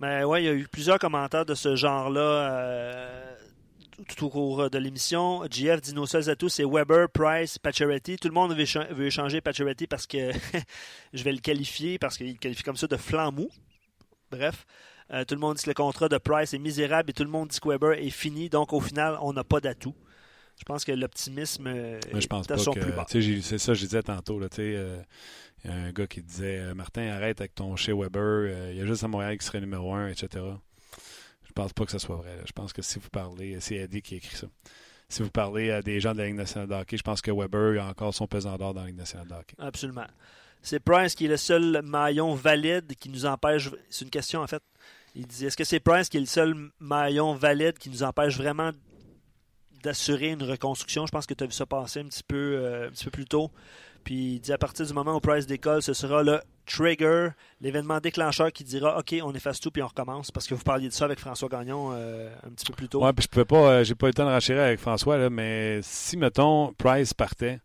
Mais ouais, il y a eu plusieurs commentaires de ce genre-là euh, tout au cours de l'émission. GF dit nos seuls atouts, c'est Weber, Price, Pacioretty. Tout le monde veut, écha- veut échanger Pacioretty parce que je vais le qualifier, parce qu'il qualifie comme ça de flanc mou. Bref. Euh, tout le monde dit que le contrat de Price est misérable et tout le monde dit que Weber est fini. Donc, au final, on n'a pas d'atout. Je pense que l'optimisme euh, Moi, je pense est à pas son que. plus bas. C'est ça, je disais tantôt. Là, il y a un gars qui disait euh, Martin, arrête avec ton chez Weber. euh, il y a juste à Montréal qui serait numéro un, etc. Je pense pas que ce soit vrai. là. Je pense que si vous parlez, c'est Eddie qui écrit ça. si vous parlez à des gens de la Ligue nationale de hockey, je pense que Weber a encore son pesant d'or dans la Ligue nationale de hockey. Absolument. C'est Price qui est le seul maillon valide qui nous empêche. C'est une question en fait. Il dit est-ce que c'est Price qui est le seul maillon valide qui nous empêche vraiment d'assurer une reconstruction? Je pense que tu as vu ça passer un petit peu, euh, un petit peu plus tôt. Puis il dit à partir du moment où Price décolle, ce sera le trigger, l'événement déclencheur qui dira OK, on efface tout puis on recommence. Parce que vous parliez de ça avec François Gagnon euh, un petit peu plus tôt. Ouais, puis je pouvais pas, euh, j'ai pas eu le temps de renchérir avec François, là, mais si, mettons, Price partait,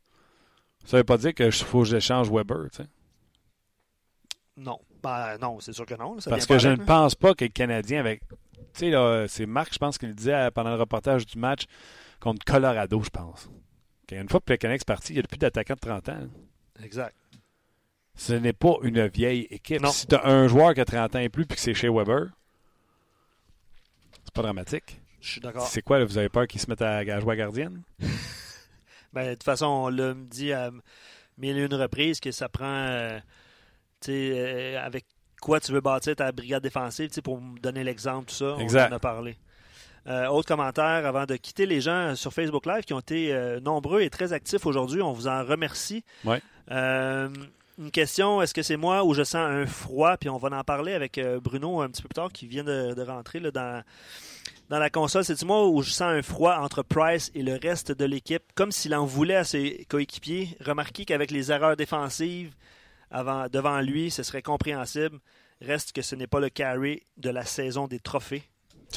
ça veut pas dire qu'il faut que j'échange Weber, tu sais. Non. Ben, non, c'est sûr que non. ça Parce que je ne pense pas que le Canadien avec. Tu sais, là, c'est Marc, je pense qu'il le disait euh, pendant le reportage du match contre Colorado, je pense. Une fois que le Canadien est parti, il n'y a plus d'attaquant de 30 ans. Exact. Ce n'est pas une vieille équipe. Non. Si tu as un joueur qui a 30 ans et plus puis que c'est chez Weber, c'est pas dramatique. Je suis d'accord. C'est quoi, là, vous avez peur qu'ils se mettent à, à jouer à gardienne? Ben, de toute façon, on l'a dit à mille et une reprises que ça prend. euh, tu sais, euh, avec quoi tu veux bâtir ta brigade défensive, tu sais, pour me donner l'exemple, tout ça. Exact. On en a parlé. Euh, autre commentaire avant de quitter les gens sur Facebook Live qui ont été euh, nombreux et très actifs aujourd'hui. On vous en remercie. Ouais. Euh, une question, est-ce que c'est moi ou je sens un froid? Puis on va en parler avec Bruno un petit peu plus tard qui vient de, de rentrer là, dans, dans la console. C'est moi où je sens un froid entre Price et le reste de l'équipe, comme s'il en voulait à ses coéquipiers. Remarquez qu'avec les erreurs défensives avant, devant lui, ce serait compréhensible. Reste que ce n'est pas le carry de la saison des trophées.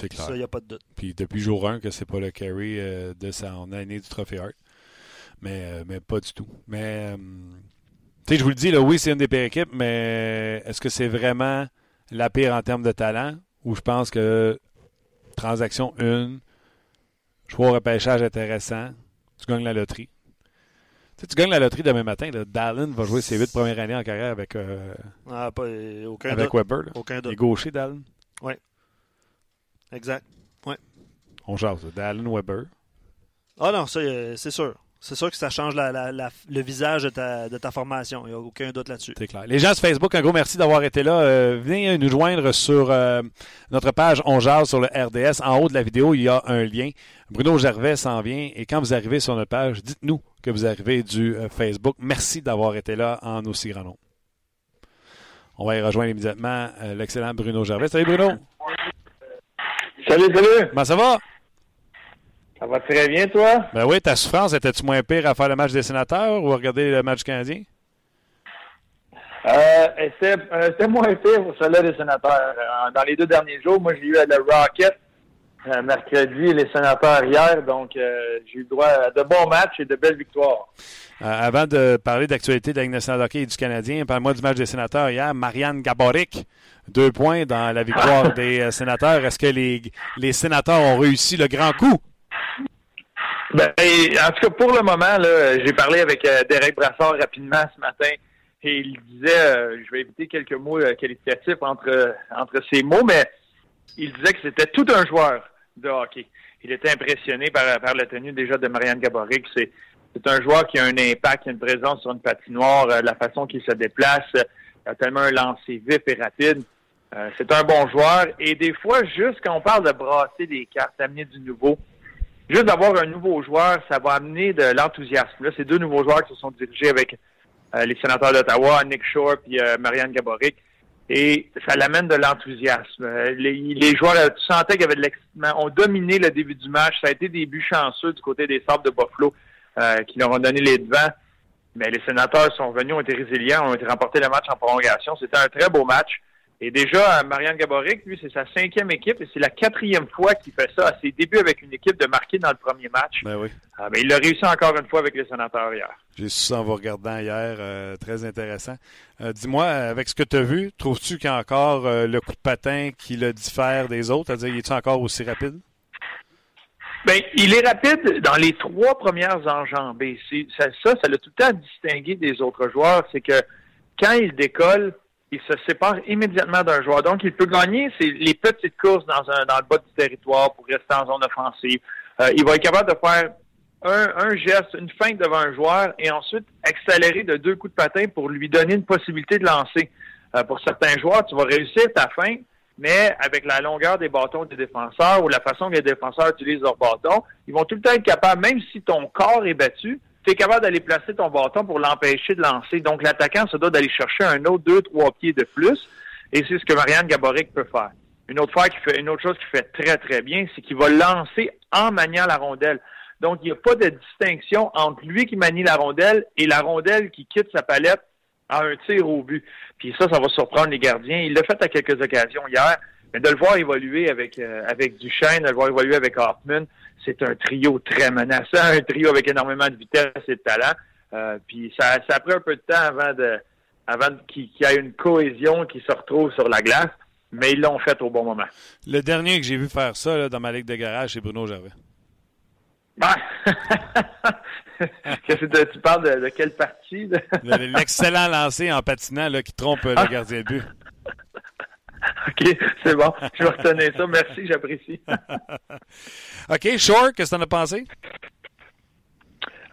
C'est clair. Ça, il n'y a pas de doute. Puis depuis jour 1 que c'est pas le carry euh, de son année du Trophée Hart. Mais, euh, mais pas du tout. Mais, euh, tu sais, je vous le dis, là, oui, c'est une des pires équipes, mais est-ce que c'est vraiment la pire en termes de talent? Ou je pense que transaction 1, choix au repêchage intéressant, tu gagnes la loterie. Tu sais, tu gagnes la loterie demain matin. Là, Dallin va jouer ses huit premières années en carrière avec, euh, Ah, pas, aucun avec. Weber. là. Aucun Il est gaucher, Dallin. Exact. On jase. là. Dallin, Weber. Ah non, ça, euh, c'est sûr. C'est sûr que ça change la- la- la- le visage de ta, de ta formation. Il n'y a aucun doute là-dessus. C'est clair. Les gens sur Facebook, un gros merci d'avoir été là. Euh, venez nous joindre sur euh, notre page On Jase sur le RDS. En haut de la vidéo, il y a un lien. Bruno Gervais s'en vient. Et quand vous arrivez sur notre page, dites-nous que vous arrivez du euh, Facebook. Merci d'avoir été là en aussi grand nombre. On va y rejoindre immédiatement l'excellent Bruno Gervais. Salut Bruno. Salut, salut! Comment ça va? Ça va très bien, toi? Ben oui, ta souffrance, était-tu moins pire à faire le match des sénateurs ou à regarder le match canadien? Euh, c'était euh, c'était moins pire pour celle-là des sénateurs. Euh, dans les deux derniers jours, moi, j'ai eu à le Rocket mercredi et les sénateurs hier, donc euh, j'ai eu le droit à de bons matchs et de belles victoires. Euh, avant de parler d'actualité de la Ligue nationale de hockey et du Canadien, parle-moi du match des sénateurs hier. Marianne Gaboric, deux points dans la victoire des euh, sénateurs. Est-ce que les, les sénateurs ont réussi le grand coup? Ben, en tout cas, pour le moment, j'ai parlé avec euh, Derek Brassard rapidement ce matin et il disait, euh, je vais éviter quelques mots euh, qualificatifs entre, entre ces mots, mais il disait que c'était tout un joueur de hockey. Il était impressionné par, par la tenue déjà de Marianne Gaboric. C'est, un joueur qui a un impact, qui a une présence sur une patinoire, euh, la façon qu'il se déplace, euh, il a tellement un lancer vif et rapide. Euh, c'est un bon joueur. Et des fois, juste quand on parle de brasser des cartes, d'amener du nouveau, juste d'avoir un nouveau joueur, ça va amener de l'enthousiasme. Là, c'est deux nouveaux joueurs qui se sont dirigés avec euh, les sénateurs d'Ottawa, Nick Shore euh, Marianne Gaboric. Et ça l'amène de l'enthousiasme. Euh, les, joueurs, euh, tu sentais qu'il y avait de l'excitement, ont dominé le début du match. Ça a été des buts chanceux du côté des Sables de Buffalo euh, qui leur ont donné les devants. Mais les sénateurs sont venus, ont été résilients, ont été remportés le match en prolongation. C'était un très beau match. Et déjà, euh, Marianne Gaboric, lui, c'est sa cinquième équipe et c'est la quatrième fois qu'il fait ça à ses débuts avec une équipe de marquer dans le premier match. Ben oui. Ah, mais il l'a réussi encore une fois avec les sénateurs hier. J'ai su ça en vous regardant hier. euh, très intéressant. Euh, dis-moi, avec ce que tu as vu, trouves-tu qu'il y a encore euh, le coup de patin qui le diffère des autres? C'est-à-dire, il est encore aussi rapide? Ben, il est rapide dans les trois premières enjambées. Ça, ça l'a tout le temps distingué des autres joueurs. C'est que quand il décolle, il se sépare immédiatement d'un joueur. Donc, il peut gagner c'est les petites courses dans, un, dans le bas du territoire pour rester en zone offensive. Euh, il va être capable de faire un, un geste, une feinte devant un joueur et ensuite accélérer de deux coups de patin pour lui donner une possibilité de lancer. Euh, pour certains joueurs, tu vas réussir ta feinte, mais avec la longueur des bâtons des défenseurs ou la façon que les défenseurs utilisent leurs bâtons, ils vont tout le temps être capables, même si ton corps est battu, tu es capable d'aller placer ton bâton pour l'empêcher de lancer. Donc, l'attaquant se doit d'aller chercher un autre deux, trois pieds de plus, et c'est ce que Marianne Gaboric peut faire. Une autre, fois qui fait, une autre chose qu'il fait très, très bien, c'est qu'il va lancer en maniant la rondelle. Donc, il n'y a pas de distinction entre lui qui manie la rondelle et la rondelle qui quitte sa palette à un tir au but. Puis ça, ça va surprendre les gardiens. Il l'a fait à quelques occasions hier, mais de le voir évoluer avec, euh, avec Duchesne, de le voir évoluer avec Hoffman, c'est un trio très menaçant, un trio avec énormément de vitesse et de talent. Euh, puis ça, ça a pris un peu de temps avant de avant qu'il y ait une cohésion qui se retrouve sur la glace, mais ils l'ont fait au bon moment. Le dernier que j'ai vu faire ça là, dans ma ligue de garage, c'est Bruno Gervais. Ben, tu parles de, quelle partie? L'excellent lancé en patinant là, qui trompe le ah. gardien de but. OK, c'est bon. Je vais retenir ça. Merci, j'apprécie. OK, Shore, qu'est-ce que tu en as pensé?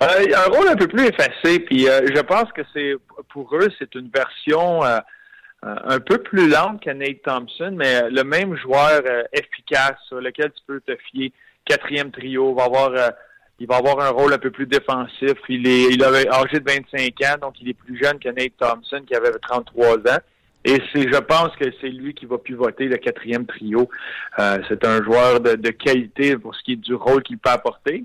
Euh, un rôle un peu plus effacé, puis euh, je pense que c'est pour eux, c'est une version euh, un peu plus lente que Nate Thompson, mais le même joueur efficace sur lequel tu peux te fier. Quatrième trio, va avoir il va avoir un rôle un peu plus défensif. Il est il avait âgé de 25 ans, donc il est plus jeune que Nate Thompson qui avait 33 ans. Et c'est, je pense que c'est lui qui va pivoter le quatrième trio. Euh, c'est un joueur de, qualité pour ce qui est du rôle qu'il peut apporter.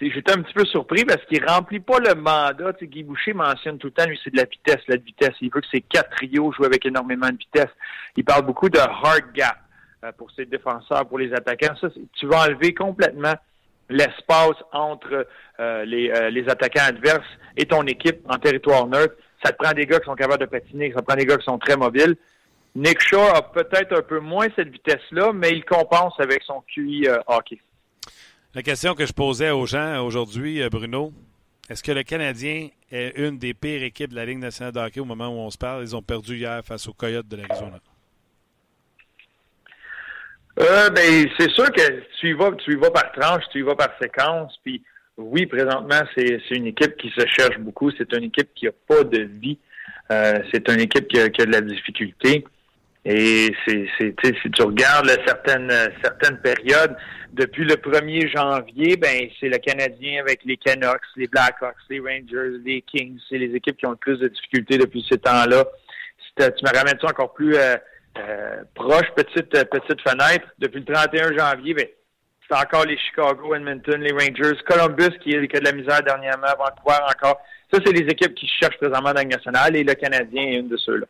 j'étais un petit peu surpris parce qu'il remplit pas le mandat. Tu sais, Guy Boucher mentionne tout le temps, lui, c'est de la vitesse, la vitesse. Il veut que ses quatre trios jouent avec énormément de vitesse. Il parle beaucoup de hard gap euh, pour ses défenseurs, pour les attaquants. Ça, tu vas enlever complètement l'espace entre euh, les, les attaquants adverses et ton équipe en territoire neutre ça te prend des gars qui sont capables de patiner, ça te prend des gars qui sont très mobiles. Nick Shaw a peut-être un peu moins cette vitesse-là, mais il compense avec son QI euh, hockey. La question que je posais aux gens aujourd'hui, euh, Bruno, est-ce que le Canadien est une des pires équipes de la Ligue nationale de hockey au moment où on se parle? Ils ont perdu hier face aux Coyotes de l'Arizona. Euh, ben, c'est sûr que tu y, vas, tu y vas par tranche, tu y vas par séquence, puis oui, présentement, c'est une équipe qui se cherche beaucoup. C'est une équipe qui n'a pas de vie. Euh, c'est une équipe qui a, de la difficulté. Et c'est, si tu regardes certaines, périodes, depuis le 1er janvier, ben c'est le Canadien avec les Canucks, les Blackhawks, les Rangers, les Kings. C'est les équipes qui ont le plus de difficultés depuis ces temps-là. tu me ramènes ça encore plus euh, euh, proche, petite, petite fenêtre, depuis le 31 janvier, ben, c'est encore les Chicago, Edmonton, les Rangers, Columbus qui, a de la misère dernièrement, Vancouver encore. Ça, c'est les équipes qui cherchent présentement dans la nationale et le Canadien est une de ceux-là.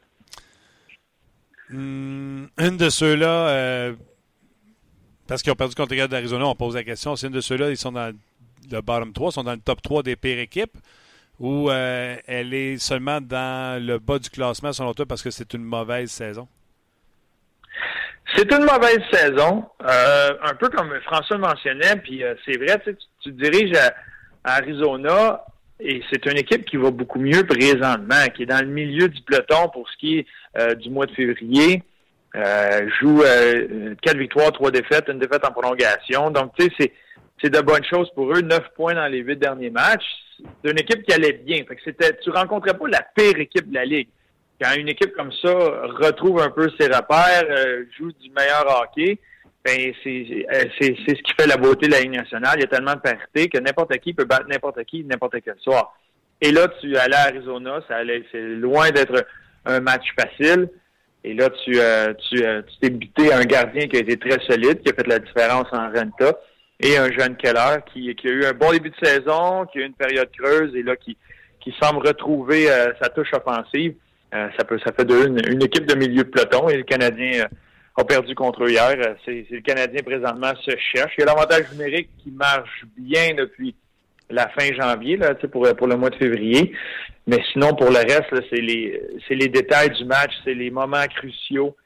Hmm, une de ceux-là, euh, parce qu'ils ont perdu contre les gars d'Arizona, on pose la question. C'est une de ceux-là, ils sont dans le bottom 3, sont dans le top 3 des pires équipes ou euh, elle est seulement dans le bas du classement selon toi parce que c'est une mauvaise saison? C'est une mauvaise saison, euh, un peu comme François mentionnait, puis euh, c'est vrai, tu, tu diriges à, Arizona et c'est une équipe qui va beaucoup mieux présentement, qui est dans le milieu du peloton pour ce qui est euh, du mois de février. joue quatre victoires, trois défaites, une défaite en prolongation. Donc, tu sais, c'est, c'est de bonnes choses pour eux. Neuf points dans les huit derniers matchs. C'est une équipe qui allait bien. Fait que c'était, tu rencontrais pas la pire équipe de la Ligue quand une équipe comme ça retrouve un peu ses repères, euh, joue du meilleur hockey, ben c'est c'est ce qui fait la beauté de la Ligue nationale. Il y a tellement de parité que n'importe qui peut battre n'importe qui n'importe quel soir. Et là, tu allais à Arizona, ça allait, c'est loin d'être un match facile. Et là, tu euh, tu euh, t'es buté un gardien qui a été très solide, qui a fait la différence en renta, et un jeune Keller qui, qui a eu un bon début de saison, qui a eu une période creuse et là qui qui semble retrouver sa touche offensive. Euh, ça peut, ça fait de une, équipe de milieu de peloton et le Canadien euh, a perdu contre eux hier. Euh, c'est, le Canadien présentement se cherche. Il y a l'avantage numérique qui marche bien depuis la fin janvier là, pour, pour le mois de février. Mais sinon, pour le reste, c'est les les détails du match, c'est les moments cruciaux.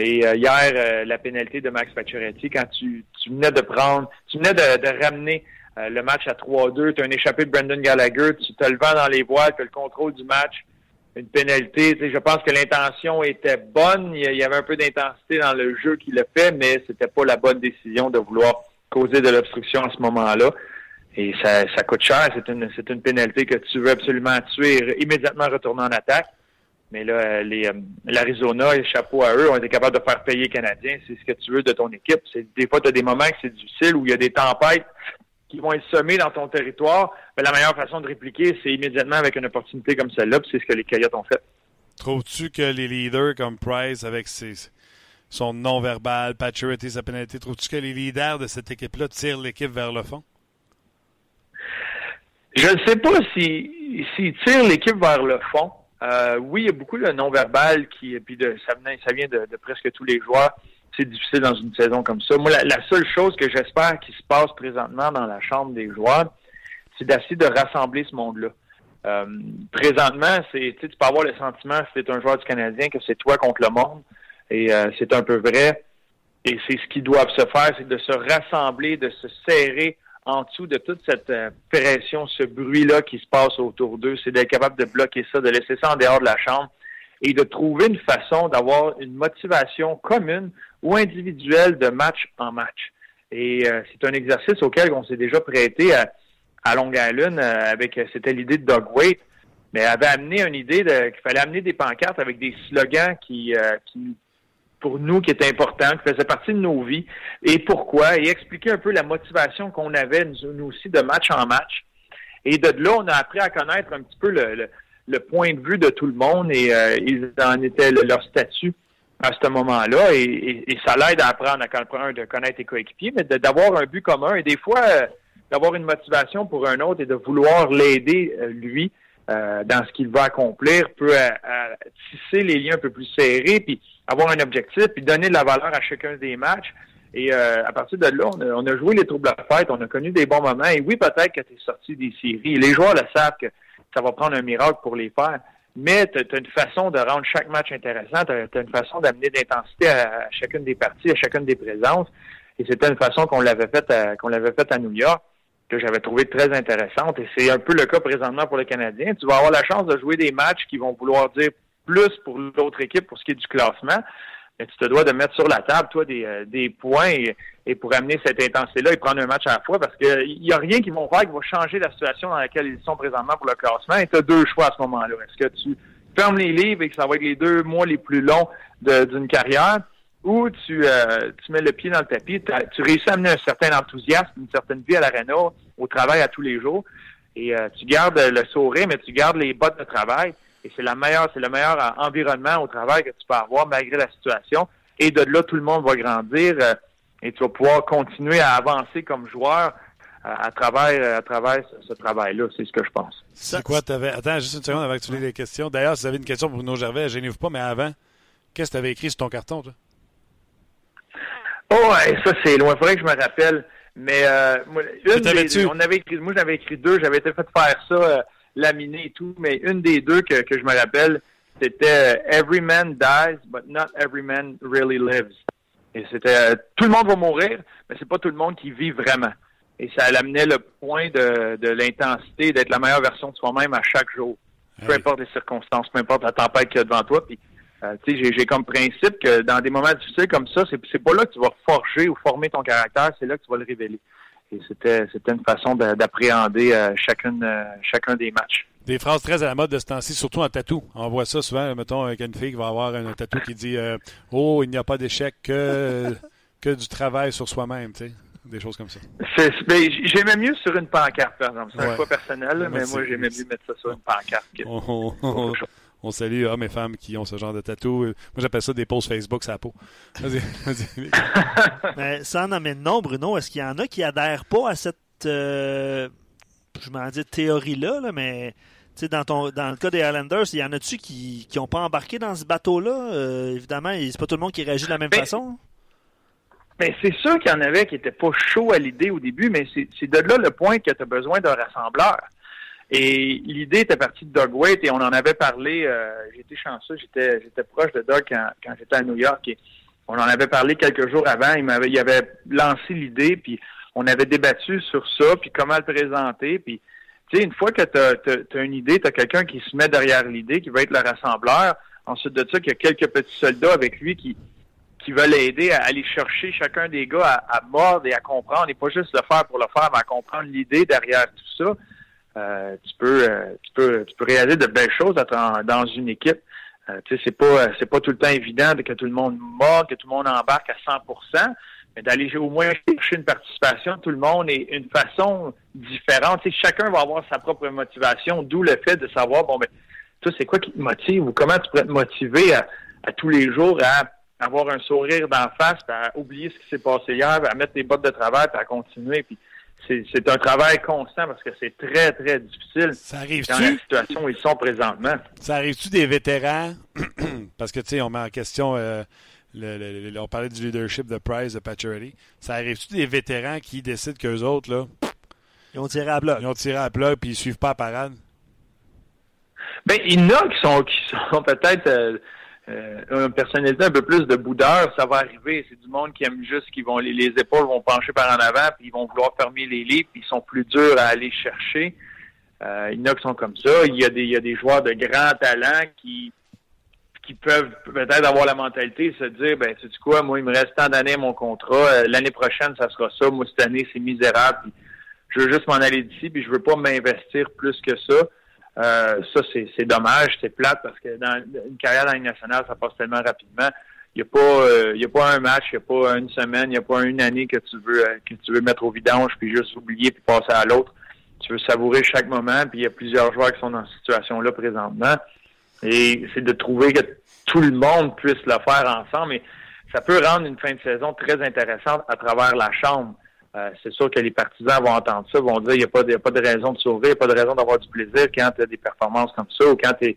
et hier, la pénalité de Max Pacioretty, quand tu, tu venais de prendre, tu venais de, de ramener le match à 3-2, tu as un échappé de Brendan Gallagher, tu te le vends dans les voiles, tu as le contrôle du match une pénalité. je pense que l'intention était bonne. Il y avait un peu d'intensité dans le jeu qu'il a fait, mais c'était pas la bonne décision de vouloir causer de l'obstruction à ce moment-là. Et ça, coûte cher. C'est une, c'est une pénalité que tu veux absolument tuer et immédiatement retourner en attaque. Mais là, les l'Arizona, chapeau à eux, ont été capables de faire payer les Canadiens. C'est ce que tu veux de ton équipe. C'est des fois, tu as des moments que c'est difficile où il y a des tempêtes qui vont être semées dans ton territoire. Mais la meilleure façon de répliquer, c'est immédiatement avec une opportunité comme celle-là. C'est ce que les Coyotes ont fait. Trouves-tu que les leaders comme Price, avec ses, son non-verbal, Paturity, sa pénalité, trouves-tu que les leaders de cette équipe-là tirent l'équipe vers le fond? Je ne sais pas s'ils si, tirent l'équipe vers le fond. Euh, oui, il y a beaucoup de non-verbal qui, puis de, ça, ça vient de, presque tous les joueurs. C'est difficile dans une saison comme ça. Moi, la, seule chose que j'espère qui se passe présentement dans la chambre des joueurs, c'est d'essayer de rassembler ce monde-là. Euh, présentement, c'est, tu peux avoir le sentiment, si tu un joueur du Canadien, que c'est toi contre le monde. Et euh, c'est un peu vrai. Et c'est ce qu'ils doivent se faire, c'est de se rassembler, de se serrer en dessous de toute cette euh, pression, ce bruit-là qui se passe autour d'eux. C'est d'être capable de bloquer ça, de laisser ça en dehors de la chambre et de trouver une façon d'avoir une motivation commune ou individuelle de match en match. Et euh, c'est un exercice auquel on s'est déjà prêté à, à Long Island avec, c'était l'idée de Doug Waite, mais avait amené une idée qu'il fallait amener des pancartes avec des slogans qui, qui pour nous qui était important, qui faisait partie de nos vies, et pourquoi, et expliquer un peu la motivation qu'on avait, nous, aussi, de match en match. Et de là, on a appris à connaître un petit peu le, le, point de vue de tout le monde, et euh, ils en étaient leur statut à ce moment-là, et, et, ça l'aide à apprendre à de connaître les coéquipiers, mais d'avoir un but commun, et des fois, euh, d'avoir une motivation pour un autre et de vouloir l'aider, euh, lui, dans ce qu'il va accomplir, peut tisser les liens un peu plus serrés, puis avoir un objectif, puis donner de la valeur à chacun des matchs. Et euh, à partir de là, on a, joué les troubles à fête, on a connu des bons moments. Et oui, peut-être que tu es sorti des séries. Les joueurs le savent que ça va prendre un miracle pour les faire. Mais tu as, une façon de rendre chaque match intéressant, tu as, une façon d'amener d'intensité à, chacune des parties, à chacune des présences. Et c'était une façon qu'on l'avait faite à, qu'on l'avait faite à New York, que j'avais trouvé très intéressante. Et c'est un peu le cas présentement pour les Canadiens. Tu vas avoir la chance de jouer des matchs qui vont vouloir dire plus pour l'autre équipe pour ce qui est du classement. Mais tu te dois de mettre sur la table, toi, des, euh, des points et, pour amener cette intensité-là et prendre un match à la fois parce qu'il n'y a rien qui vont faire qui va changer la situation dans laquelle ils sont présentement pour le classement. Et tu as deux choix à ce moment-là. Est-ce que tu fermes les livres et que ça va être les deux mois les plus longs d'une carrière ou tu, euh, tu mets le pied dans le tapis, tu réussis à amener un certain enthousiasme, une certaine vie à l'aréna, au travail à tous les jours et euh, tu gardes le sourire, mais tu gardes les bottes de travail. Et c'est la meilleure, c'est le meilleur environnement au travail que tu peux avoir malgré la situation. Et de là, tout le monde va grandir euh, et tu vas pouvoir continuer à avancer comme joueur euh, à, travers, à travers ce, travail-là. C'est ce que je pense. C'est quoi, avais... Attends, juste une seconde avant que tu lis les questions. D'ailleurs, si vous avez une question pour Bruno Gervais, gênez-vous pas, mais avant, qu'est-ce que tu avais écrit sur ton carton, toi? Oh, ouais, ça, c'est loin. Il faudrait que je me rappelle. Mais euh, moi, on avait écrit, moi, j'avais écrit deux. J'avais été fait faire ça laminé et tout, mais une des deux que, que je me rappelle, c'était euh, Every man dies, but not every man really lives. Et c'était euh, tout le monde va mourir, mais c'est pas tout le monde qui vit vraiment. Et ça amenait le point de, de l'intensité, d'être la meilleure version de soi-même à chaque jour. Peu importe les circonstances, peu importe la tempête qu'il y a devant toi. Puis, euh, j'ai, j'ai comme principe que dans des moments difficiles comme ça, c'est, c'est pas là que tu vas forger ou former ton caractère, c'est là que tu vas le révéler. Et c'était, c'était une façon d'appréhender euh, chacune, euh, chacun des matchs. Des phrases très à la mode de ce temps-ci, surtout en tatou. On voit ça souvent, mettons, avec une fille qui va avoir un tatou qui dit euh, Oh, il n'y a pas d'échec que, que du travail sur soi-même, tu sais. Des choses comme ça. j'aimais mieux sur une pancarte, par exemple. C'est un choix personnel, mais moi, j'aimais mieux mettre ça sur une pancarte. On salue hommes et femmes qui ont ce genre de tatou. Moi, j'appelle ça des posts Facebook sa peau. Vas-y, vas-y. Mais ça en amène non, Bruno. Est-ce qu'il y en a qui adhèrent pas à cette, euh, je m'en dis théorie-là, là, mais dans, ton, dans le cas des Islanders, il y en a-tu qui n'ont pas embarqué dans ce bateau-là? Euh, évidemment, c'est pas tout le monde qui réagit de la même façon. Mais c'est sûr qu'il y en avait qui n'étaient pas chauds à l'idée au début, mais c'est de là le point que tu as besoin d'un rassembleur. Et l'idée était partie de Doug Waite et on en avait parlé. Euh, j'étais chanceux, j'étais j'étais proche de Doug quand, quand j'étais à New York et on en avait parlé quelques jours avant. Il m'avait il avait lancé l'idée puis on avait débattu sur ça puis comment le présenter puis tu sais une fois que tu as, une idée, tu as quelqu'un qui se met derrière l'idée qui va être le rassembleur. Ensuite de ça, qu'il y a quelques petits soldats avec lui qui qui veulent aider à aller chercher chacun des gars à, à mordre et à comprendre et pas juste le faire pour le faire, mais à comprendre l'idée derrière tout ça. Euh, tu peux, euh, tu peux, tu peux réaliser de belles choses dans une équipe. Euh, tu sais, c'est pas c'est pas tout le temps évident que tout le monde mord, que tout le monde embarque à 100% mais d'aller au moins chercher une participation tout le monde et une façon différente. Tu chacun va avoir sa propre motivation, d'où le fait de savoir, bon, ben, toi, c'est quoi qui te motive ou comment tu pourrais te motiver à, tous les jours à avoir un sourire d'en face, à oublier ce qui s'est passé hier, à mettre tes bottes de travail, puis à continuer. Puis c'est un travail constant parce que c'est très, très difficile ça arrive dans la situation où ils sont présentement. Ça arrive-tu des vétérans? parce que, tu sais, on met en question, euh, le, on parlait du leadership de Price, de Pacioretty. Ça arrive-tu des vétérans qui décident qu'eux autres, là... Ils ont tiré à plat. Ils ont tiré à plat puis ils suivent pas la parade? Ben, il y en a qui sont, qui sont peut-être... Euh, euh, une personnalité un peu plus de boudeur, ça va arriver. C'est du monde qui aime juste qui vont les, les, épaules vont pencher par en avant, puis ils vont vouloir fermer les livres, puis ils sont plus durs à aller chercher. Euh, il y en a qui sont comme ça. Il y a des, il y a des joueurs de grand talent qui qui peuvent peut-être avoir la mentalité de se dire ben tu sais quoi, moi il me reste tant d'années mon contrat, euh, l'année prochaine ça sera ça, moi cette année c'est misérable, je veux juste m'en aller d'ici, puis je veux pas m'investir plus que ça. Euh, ça, c'est dommage, c'est plate parce que dans une carrière dans la nationale, ça passe tellement rapidement. Il n'y a pas euh, y a pas un match, il n'y a pas une semaine, il n'y a pas une année que tu veux euh, que tu veux mettre au vidange puis juste oublier puis passer à l'autre. Tu veux savourer chaque moment, puis il y a plusieurs joueurs qui sont dans cette situation-là présentement. Et c'est de trouver que tout le monde puisse le faire ensemble. Mais ça peut rendre une fin de saison très intéressante à travers la chambre. Euh, c'est sûr que les partisans vont entendre ça, vont dire il n'y a, pas de, pas de raison de sauver, il n'y a pas de raison d'avoir du plaisir quand tu as des performances comme ça ou quand tu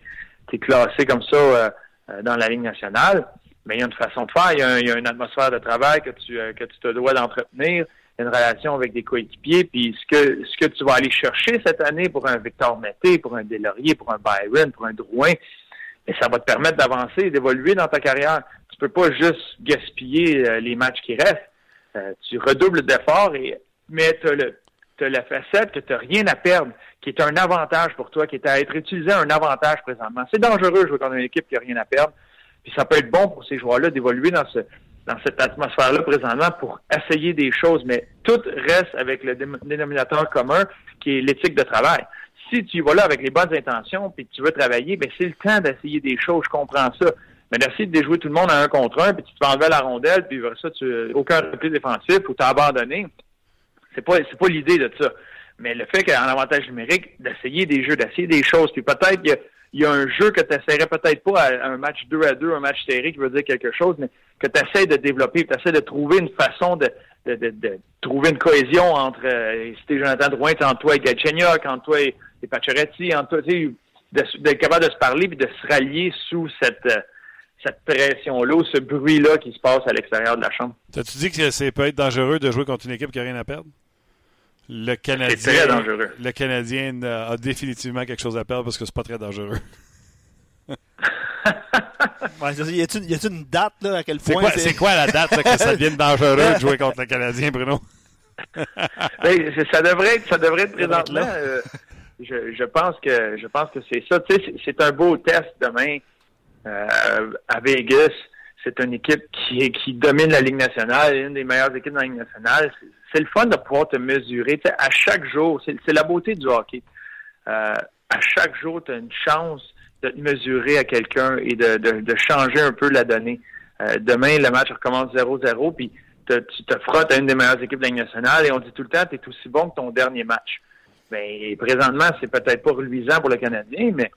es, classé comme ça euh, euh, dans la Ligue nationale. Mais il y a une façon de faire, il y a, une atmosphère de travail que tu, que tu te dois d'entretenir, une relation avec des coéquipiers, puis ce que, ce que tu vas aller chercher cette année pour un Victor Mété, pour un Delaurier, pour un Byron, pour un Drouin, ça va te permettre d'avancer d'évoluer dans ta carrière. Tu peux pas juste gaspiller les matchs qui restent euh, tu redoubles d'efforts, et, mais tu as, la facette que tu n'as rien à perdre, qui est un avantage pour toi, qui est à être utilisé un avantage présentement. C'est dangereux de jouer contre une équipe qui n'a rien à perdre. Puis ça peut être bon pour ces joueurs-là d'évoluer dans ce dans cette atmosphère-là présentement pour essayer des choses, mais tout reste avec le dénominateur commun qui est l'éthique de travail. Si tu y vas là avec les bonnes intentions puis tu veux travailler, ben c'est le temps d'essayer des choses, je comprends ça. Mais merci de déjouer tout le monde à un contre un, puis tu te fais enlever la rondelle, puis ça, tu aucun repli défensif ou t'as abandonné. C'est pas c'est pas l'idée de ça. Mais le fait qu'en avantage numérique, d'essayer des jeux, d'essayer des choses, puis peut-être qu'il y, a un jeu que tu essaierais peut-être pas à un match 2 à 2, un match serré qui veut dire quelque chose, mais que tu essaies de développer, tu essaies de trouver une façon de, de, de, trouver une cohésion entre euh, si Jonathan Drouin, entre toi et Gatchenyok, entre toi et, et entre toi, d'être capable de se parler puis de se rallier sous cette euh, cette pression-là ce bruit-là qui se passe à l'extérieur de la chambre. T'as-tu dit que c'est peut être dangereux de jouer contre une équipe qui n'a rien à perdre? Le Canadien, c'est très dangereux. Le Canadien a définitivement quelque chose à perdre parce que c'est pas très dangereux. ouais, y a-t-il une date là, à quel point c'est quoi, la date que ça devienne dangereux de jouer contre le Canadien, Bruno? Ben, ça devrait être, ça devrait être présentement. Euh, je, je, pense que je pense que c'est ça. C'est un beau test demain euh, à Vegas, c'est une équipe qui, qui domine la Ligue nationale, une des meilleures équipes dans la Ligue nationale. C'est le fun de pouvoir te mesurer. à chaque jour, c'est la beauté du hockey. Euh, à chaque jour, tu as une chance de te mesurer à quelqu'un et de, de, changer un peu la donnée. Euh, demain, le match recommence 0-0, puis tu te frottes à une des meilleures équipes de la Ligue nationale et on dit tout le temps, tu es aussi bon que ton dernier match. Ben, présentement, c'est peut-être pas reluisant pour le Canadien, mais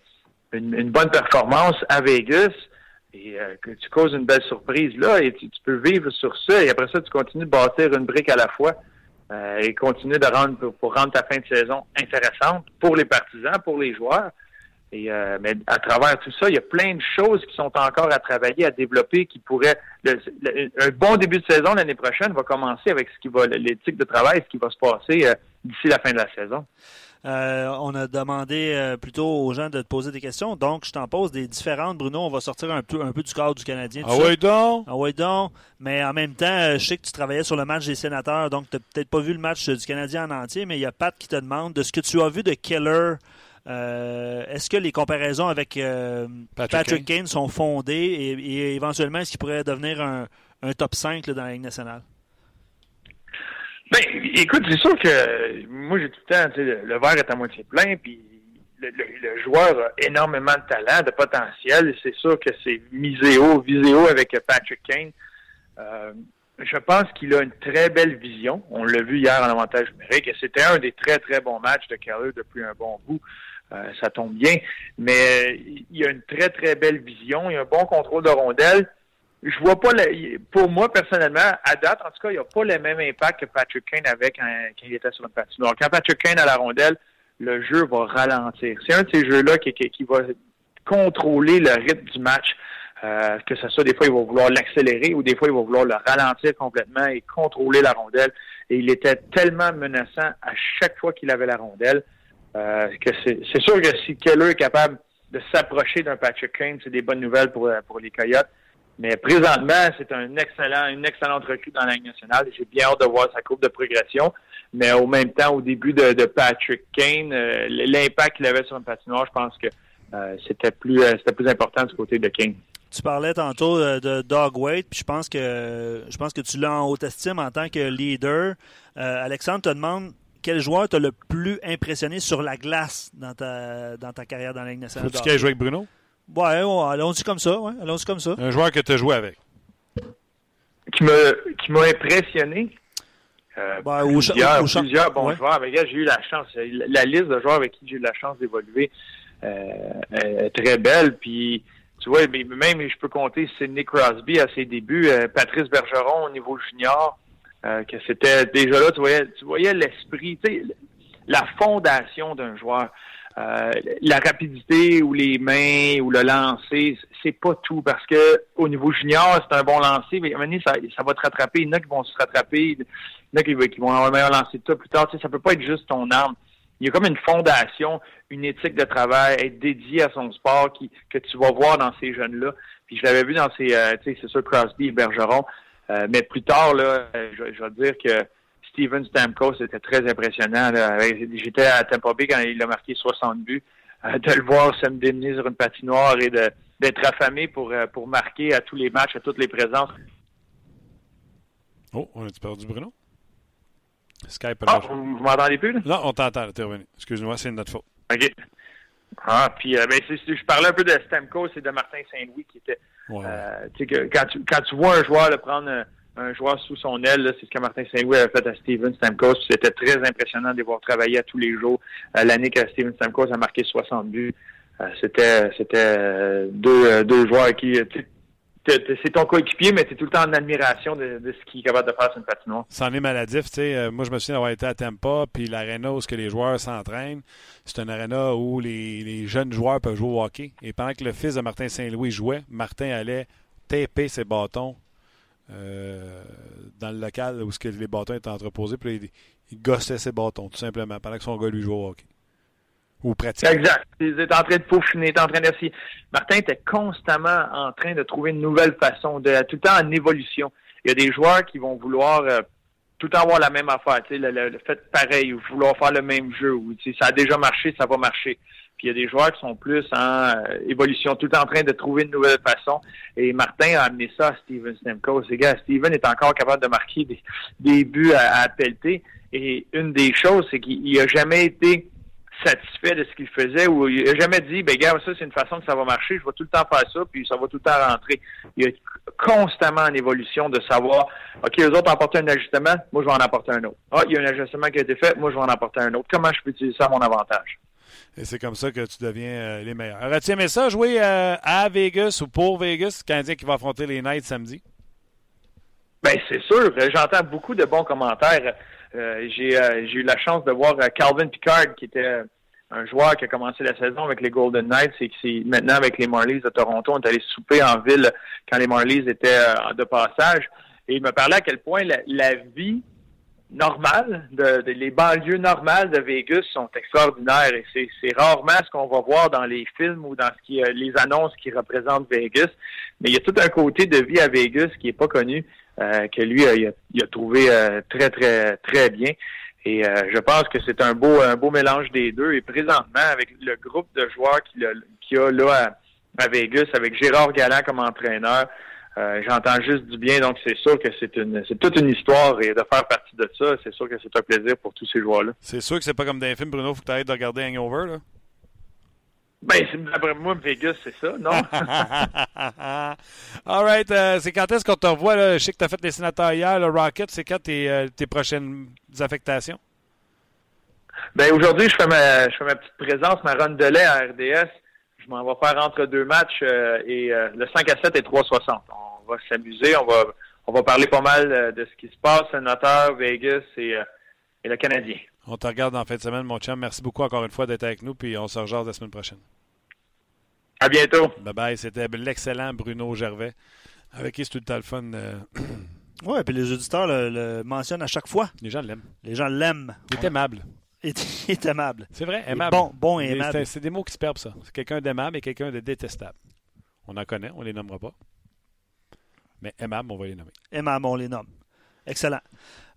une, bonne performance à Vegas et euh, que tu causes une belle surprise là et tu, peux vivre sur ça et après ça tu continues de bâtir une brique à la fois euh, et continuer de rendre pour, rendre ta fin de saison intéressante pour les partisans, pour les joueurs. Euh, mais à travers tout ça, il y a plein de choses qui sont encore à travailler, à développer, qui pourraient. un bon début de saison l'année prochaine va commencer avec ce qui va l'éthique de travail, ce qui va se passer d'ici la fin de la saison. Euh, on a demandé euh, plutôt aux gens de te poser des questions. Donc, je t'en pose des différentes. Bruno, on va sortir un peu, un peu du cadre du Canadien. Ah oui, donc? Ah oui, donc. Mais en même temps, euh, je sais que tu travaillais sur le match des sénateurs, donc tu n'as peut-être pas vu le match du Canadien en entier, mais il y a Pat qui te demande de ce que tu as vu de Keller. est-ce que les comparaisons avec Patrick, Kane? sont fondées et, éventuellement, est-ce qu'il pourrait devenir un, top 5 dans la Ligue nationale? Écoute, c'est sûr que moi, j'ai tout le temps, le verre est à moitié plein, puis le, joueur a énormément de talent, de potentiel. C'est sûr que c'est misé haut, visé avec Patrick Kane. Euh, je pense qu'il a une très belle vision. On l'a vu hier en avantage numérique c'était un des très, très bons matchs de Keller depuis un bon bout. Euh, ça tombe bien. Mais il a une très, très belle vision. Il a un bon contrôle de rondelle. Je vois pas, pour moi, personnellement, à date, en tout cas, il n'a pas le même impact que Patrick Kane avait quand, il était sur le patinoire. Quand Patrick Kane a la rondelle, le jeu va ralentir. C'est un de ces jeux-là qui, va contrôler le rythme du match. Euh, que ce soit des fois, il va vouloir l'accélérer ou des fois, il va vouloir le ralentir complètement et contrôler la rondelle. Et il était tellement menaçant à chaque fois qu'il avait la rondelle euh, que c'est sûr que si Keller est capable de s'approcher d'un Patrick Kane, c'est des bonnes nouvelles pour, pour les Coyotes. Mais présentement, c'est un excellent, une excellente recrue dans la Ligue nationale. J'ai bien hâte de voir sa courbe de progression. Mais au même temps, au début de, Patrick Kane, euh, l'impact qu'il avait sur un patinoire, je pense que euh, c'était plus euh, c'était plus important du côté de Kane. Tu parlais tantôt de Dog Wade, puis je pense que je pense que tu l'as en haute estime en tant que leader. Alexandre te demande quel joueur t'a le plus impressionné sur la glace dans ta, dans ta carrière dans la Ligue nationale. Faut-tu qu'il joué avec Bruno? Ouais, allons-y comme ça. Ouais, allons-y comme ça. Un joueur que tu as joué avec. Qui m'a impressionné. Euh, ben, plusieurs, plusieurs bons joueurs. Mais j'ai eu la chance. La liste de joueurs avec qui j'ai eu la chance d'évoluer euh, est très belle. Puis, tu vois, même je peux compter Sidney Crosby à ses débuts, euh, Patrice Bergeron au niveau junior, euh, que c'était déjà là, tu voyais, tu voyais l'esprit, la fondation d'un joueur. Euh, la rapidité ou les mains ou le lancer, c'est pas tout parce que au niveau junior, c'est un bon lancer, mais à ça, ça, va te rattraper. Il y en a qui vont se rattraper, il y en a qui, vont avoir un meilleur lancer de toi plus tard. Tu sais, ça peut pas être juste ton arme. Il y a comme une fondation, une éthique de travail, être dédié à son sport qui, que tu vas voir dans ces jeunes-là. Puis je l'avais vu dans ces, euh, tu sais, c'est sûr Crosby et Bergeron. Euh, mais plus tard, là, je, je vais dire que Steven Stamkos, c'était très impressionnant. J'étais à Tampa Bay quand il a marqué 60 buts. Euh, de le voir se me sur une patinoire et d'être affamé pour, euh, pour marquer à tous les matchs, à toutes les présences. Oh, on a-tu perdu Bruno? Skype. Ah, vous, m'entendez plus? Non, on t'entend, t'es revenu. Excuse-moi, c'est notre faute. OK. Ah, puis euh, ben, je parlais un peu de Stamkos et de Martin Saint-Louis qui était. quand, tu, quand tu vois un joueur le prendre un joueur sous son aile. C'est ce que Martin Saint-Louis avait fait à Steven Stamkos. C'était très impressionnant de voir travailler à tous les jours. Euh, l'année que Steven Stamkos a marqué 60 buts, euh, c'était c'était euh, deux, deux joueurs qui c'est ton coéquipier, mais tu es tout le temps en admiration de, ce qu'il est capable de faire sur une patinoire. C'en est maladif. Tu sais, moi, je me souviens d'avoir été à Tampa, puis l'aréna où que les joueurs s'entraînent, c'est un aréna où les, les, jeunes joueurs peuvent jouer au hockey. Et pendant que le fils de Martin Saint-Louis jouait, Martin allait taper ses bâtons euh, dans le local où que les bâtons étaient entreposés, puis il, gossait ses bâtons, tout simplement, pendant que son gars lui jouait au hockey. Ou pratique. Exact. Il était en train de peaufiner, il était en train d'essayer. Martin était constamment en train de trouver une nouvelle façon, de, tout le temps en évolution. Il y a des joueurs qui vont vouloir euh, tout le temps avoir la même affaire, le, le, le, fait pareil, vouloir faire le même jeu, ou ça a déjà marché, ça va marcher. Il y a des joueurs qui sont plus en euh, évolution, tout en train de trouver une nouvelle façon. Et Martin a amené ça à Steven Stemko. Ces gars, Steven est encore capable de marquer des, buts à, à pelleter. Et une des choses, c'est qu'il a jamais été satisfait de ce qu'il faisait ou il a jamais dit, ben gars, ça c'est une façon que ça va marcher, je vais tout le temps faire ça, puis ça va tout le temps rentrer. Il est constamment en évolution de savoir, OK, les autres ont apporté un ajustement, moi je vais en apporter un autre. Ah, il y a un ajustement qui a été fait, moi je vais en apporter un autre. Comment je peux utiliser ça à mon avantage? Et c'est comme ça que tu deviens euh, les meilleurs. Aurais-tu aimé ça jouer euh, à Vegas ou pour Vegas, Canadien qui va affronter les Knights samedi? Ben c'est sûr. J'entends beaucoup de bons commentaires. Euh, j'ai eu la chance de voir Calvin Picard, qui était un joueur qui a commencé la saison avec les Golden Knights et qui maintenant avec les Marlies de Toronto. On est allé souper en ville quand les Marlies étaient de passage. Et il me parlait à quel point la vie normales, de, les banlieues normales de Vegas sont extraordinaires et c'est rarement ce qu'on va voir dans les films ou dans ce qui, euh, les annonces qui représentent Vegas. Mais il y a tout un côté de vie à Vegas qui est pas connu, euh, que lui il, a, trouvé euh, très très très bien. Et je pense que c'est un beau un beau mélange des deux. Et présentement, avec le groupe de joueurs qu'il y a là à, à Vegas, avec Gérard Galland comme entraîneur, euh, j'entends juste du bien, donc c'est sûr que c'est une c'est toute une histoire et de faire partie de ça, c'est sûr que c'est un plaisir pour tous ces joueurs-là. C'est sûr que c'est pas comme dans les films, Bruno, faut que tu de regarder Hangover, là? Ben, c'est- d'après moi, Vegas, c'est ça, non? All right. euh, c'est quand est-ce qu'on te revoit? Là? Je sais que tu as fait les sénateurs hier, le Rocket. C'est quand tes, euh, tes prochaines affectations? Ben aujourd'hui, je fais ma je fais ma petite présence, ma run de lait à RDS. Je m'en vais faire entre deux matchs euh, et euh, le 5 à 7 et 3,60. On va s'amuser, on va on va parler pas mal euh, de ce qui se passe, Sénateur, Vegas et, euh, et le Canadien. On te regarde en fin de semaine, mon chum. Merci beaucoup encore une fois d'être avec nous, puis on se rejoint la semaine prochaine. À bientôt. Bye bye. C'était l'excellent Bruno Gervais. Avec qui c'est tout le temps le fun. euh, Oui, puis les auditeurs le, le mentionnent à chaque fois. les gens l'aiment. Les gens l'aiment. Il est aimable. Est, aimable. C'est vrai, aimable. Bon, bon et aimable. C'est des mots qui se perdent, ça. C'est quelqu'un d'aimable et quelqu'un de détestable. On en connaît, on les nommera pas. Mais aimable, on va les nommer. Aimable, on les nomme. Excellent.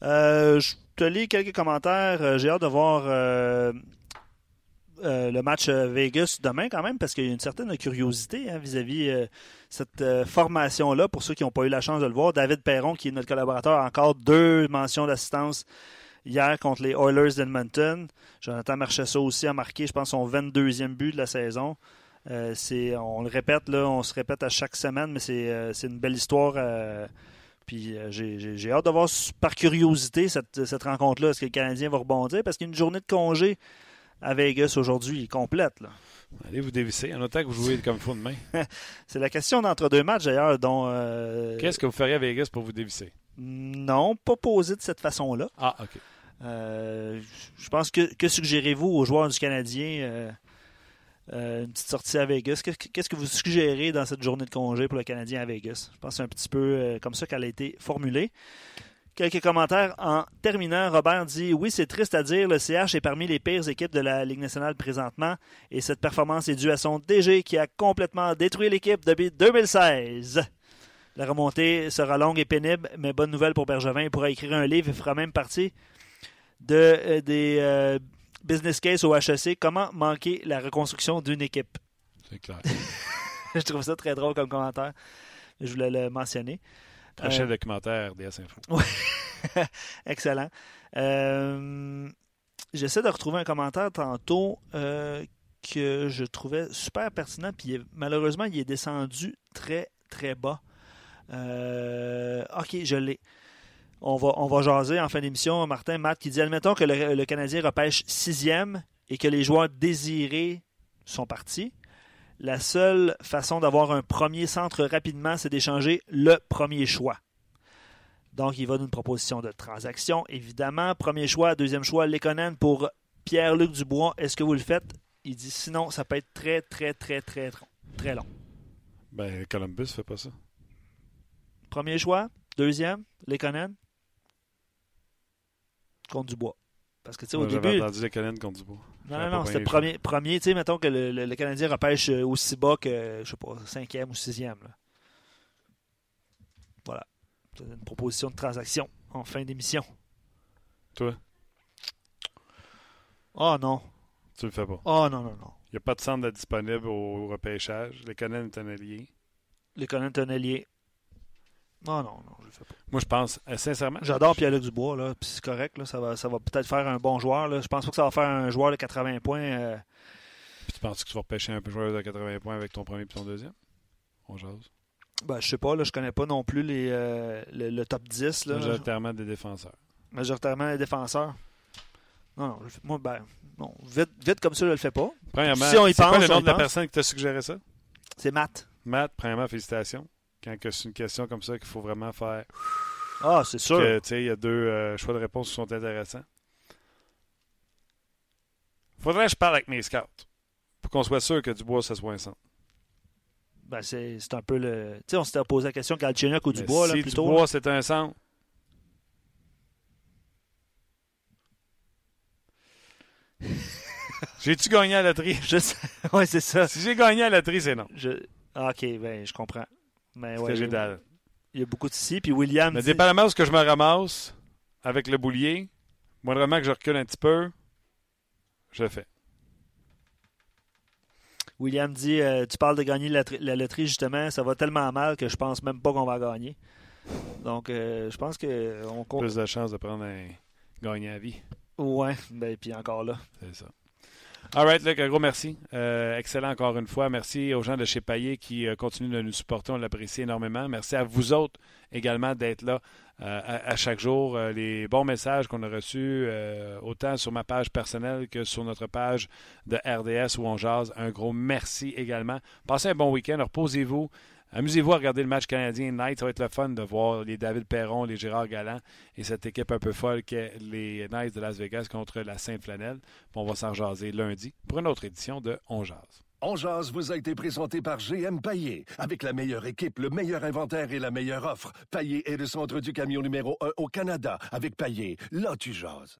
Euh, je te lis quelques commentaires. Euh, J'ai hâte de voir euh, euh, le match Vegas demain quand même, parce qu'il y a une certaine curiosité hein, vis-à-vis euh, cette euh, formation-là. Pour ceux qui n'ont pas eu la chance de le voir, David Perron, qui est notre collaborateur, a encore deux mentions d'assistance hier contre les Oilers d'Edmonton. Jonathan Marchessault aussi a marqué, je pense, son 22e but de la saison. Euh, c'est, on le répète, là, on se répète à chaque semaine, mais c'est, euh, c'est une belle histoire. euh, puis j'ai, hâte de voir par curiosité cette, cette rencontre-là. Est-ce que le Canadien va rebondir? Parce qu'il y a une journée de congé à Vegas aujourd'hui, complète. Là. Allez vous dévisser, en autant que vous jouez comme faut demain. C'est la question d'entre deux matchs d'ailleurs, dont Qu'est-ce que vous feriez à Vegas pour vous dévisser? non, pas posé de cette façon-là. Ah, OK. Euh, je pense que que suggérez-vous aux joueurs du Canadien euh, euh, une petite sortie à Vegas? Qu'est-ce que- vous suggérez dans cette journée de congé pour le Canadien à Vegas? Je pense que c'est un petit peu comme ça qu'elle a été formulée. Quelques commentaires en terminant. Robert dit Oui, c'est triste à dire, le CH est parmi les pires équipes de la Ligue nationale présentement et cette performance est due à son DG qui a complètement détruit l'équipe depuis 2016. La remontée sera longue et pénible, mais bonne nouvelle pour Bergevin. Il pourra écrire un livre et fera même partie de, euh, des euh, business case au HEC. Comment manquer la reconstruction d'une équipe? C'est clair. Je trouve ça très drôle comme commentaire. Je voulais le mentionner. Prochain Euh, documentaire DS Info. Excellent. Euh, J'essaie de retrouver un commentaire tantôt euh, que je trouvais super pertinent, puis malheureusement, il est descendu très, très bas. Ok, je l'ai. On va, on va jaser en fin d'émission. Martin, Matt qui dit Admettons que le, le Canadien repêche sixième et que les joueurs désirés sont partis. La seule façon d'avoir un premier centre rapidement, c'est d'échanger le premier choix. Donc, il va d'une proposition de transaction, évidemment. Premier choix, deuxième choix, Lekonen pour Pierre-Luc Dubois. Est-ce que vous le faites? Il dit sinon, ça peut être très, très, très, très, très, très long. Ben, Columbus fait pas ça. Premier choix, deuxième, Lekonen contre Dubois. Parce que, tu sais, au Moi, J'avais début, entendu les Canadiens contre Dubois. Non, non, non, c'était premier, premier. Tu sais, mettons que le, le- le Canadien repêche euh, aussi bas que, je sais pas, cinquième ou sixième. là. Voilà. C'est une proposition de transaction en fin d'émission. Toi, Oh non. tu le fais pas. Oh non, non, non. Il n'y a pas de centre disponible au repêchage. Les Canadiens est un allié. Le Conan Tonnelier. Oh non, non, je le fais pas. Moi, je pense, euh, sincèrement. J'adore Pierre-Luc Dubois, là, puis c'est correct, là, ça va, ça va peut-être faire un bon joueur. Là. Je pense pas que ça va faire un joueur de 80 points. euh, Puis tu penses que tu vas repêcher un peu joueur de 80 points avec ton premier et ton deuxième? On jase. ben, je sais pas, là, je connais pas non plus les, euh, le, le top 10. Là. Majoritairement des défenseurs. Majoritairement les défenseurs. Non, non, je moi, ben, non, vite, vite comme ça, je le fais pas. Premièrement, Si on y c'est quoi pense, le nom de la pense. personne qui t'a suggéré ça? C'est Matt. Matt, premièrement, félicitations. Quand que c'est une question comme ça qu'il faut vraiment faire. Ah, c'est sûr. Il y a deux euh, choix de réponse qui sont intéressants. Faudrait que je parle avec mes scouts pour qu'on soit sûr que Dubois, ça soit un centre. Ben, c'est un peu le. Tu sais, on s'était posé la question Galchenyuk ou Dubois, là, si plutôt. Dubois, c'est un centre. J'ai-tu gagné à la loterie? Je sais- ouais, c'est ça. Si j'ai gagné à la loterie, c'est non. Je... ah, ok, ben, je comprends. Mais ouais, j'ai il y a- beaucoup de si. Puis William. Mais dit- dépendamment de ce que je me ramasse avec le boulier, moindrement que je recule un petit peu, je le fais. William dit euh, Tu parles de gagner la loterie, justement. Ça va tellement mal que je pense même pas qu'on va gagner. Donc, euh, je pense que. On... compte- Plus de chances de prendre un gagnant à vie. Ouais, ben, puis encore là. C'est ça. All right, Luc, un gros merci. Euh, excellent encore une fois. Merci aux gens de chez Payet qui euh, continuent de nous supporter. On l'apprécie énormément. Merci à vous autres également d'être là euh, à, à chaque jour. Les bons messages qu'on a reçus, autant sur ma page personnelle que sur notre page de RDS où on jase. Un gros merci également. Passez un bon week-end. Reposez-vous. Amusez-vous à regarder le match canadien Night. Ça va être le fun de voir les David Perron, les Gérard Galland et cette équipe un peu folle qu'est les Knights de Las Vegas contre la Sainte-Flanelle. On va s'en jaser lundi pour une autre édition de On Jase. On jase vous a été présenté par GM Paillé. Avec la meilleure équipe, le meilleur inventaire et la meilleure offre. Paillé est le centre du camion numéro 1 au Canada. Avec Paillé, là tu jases.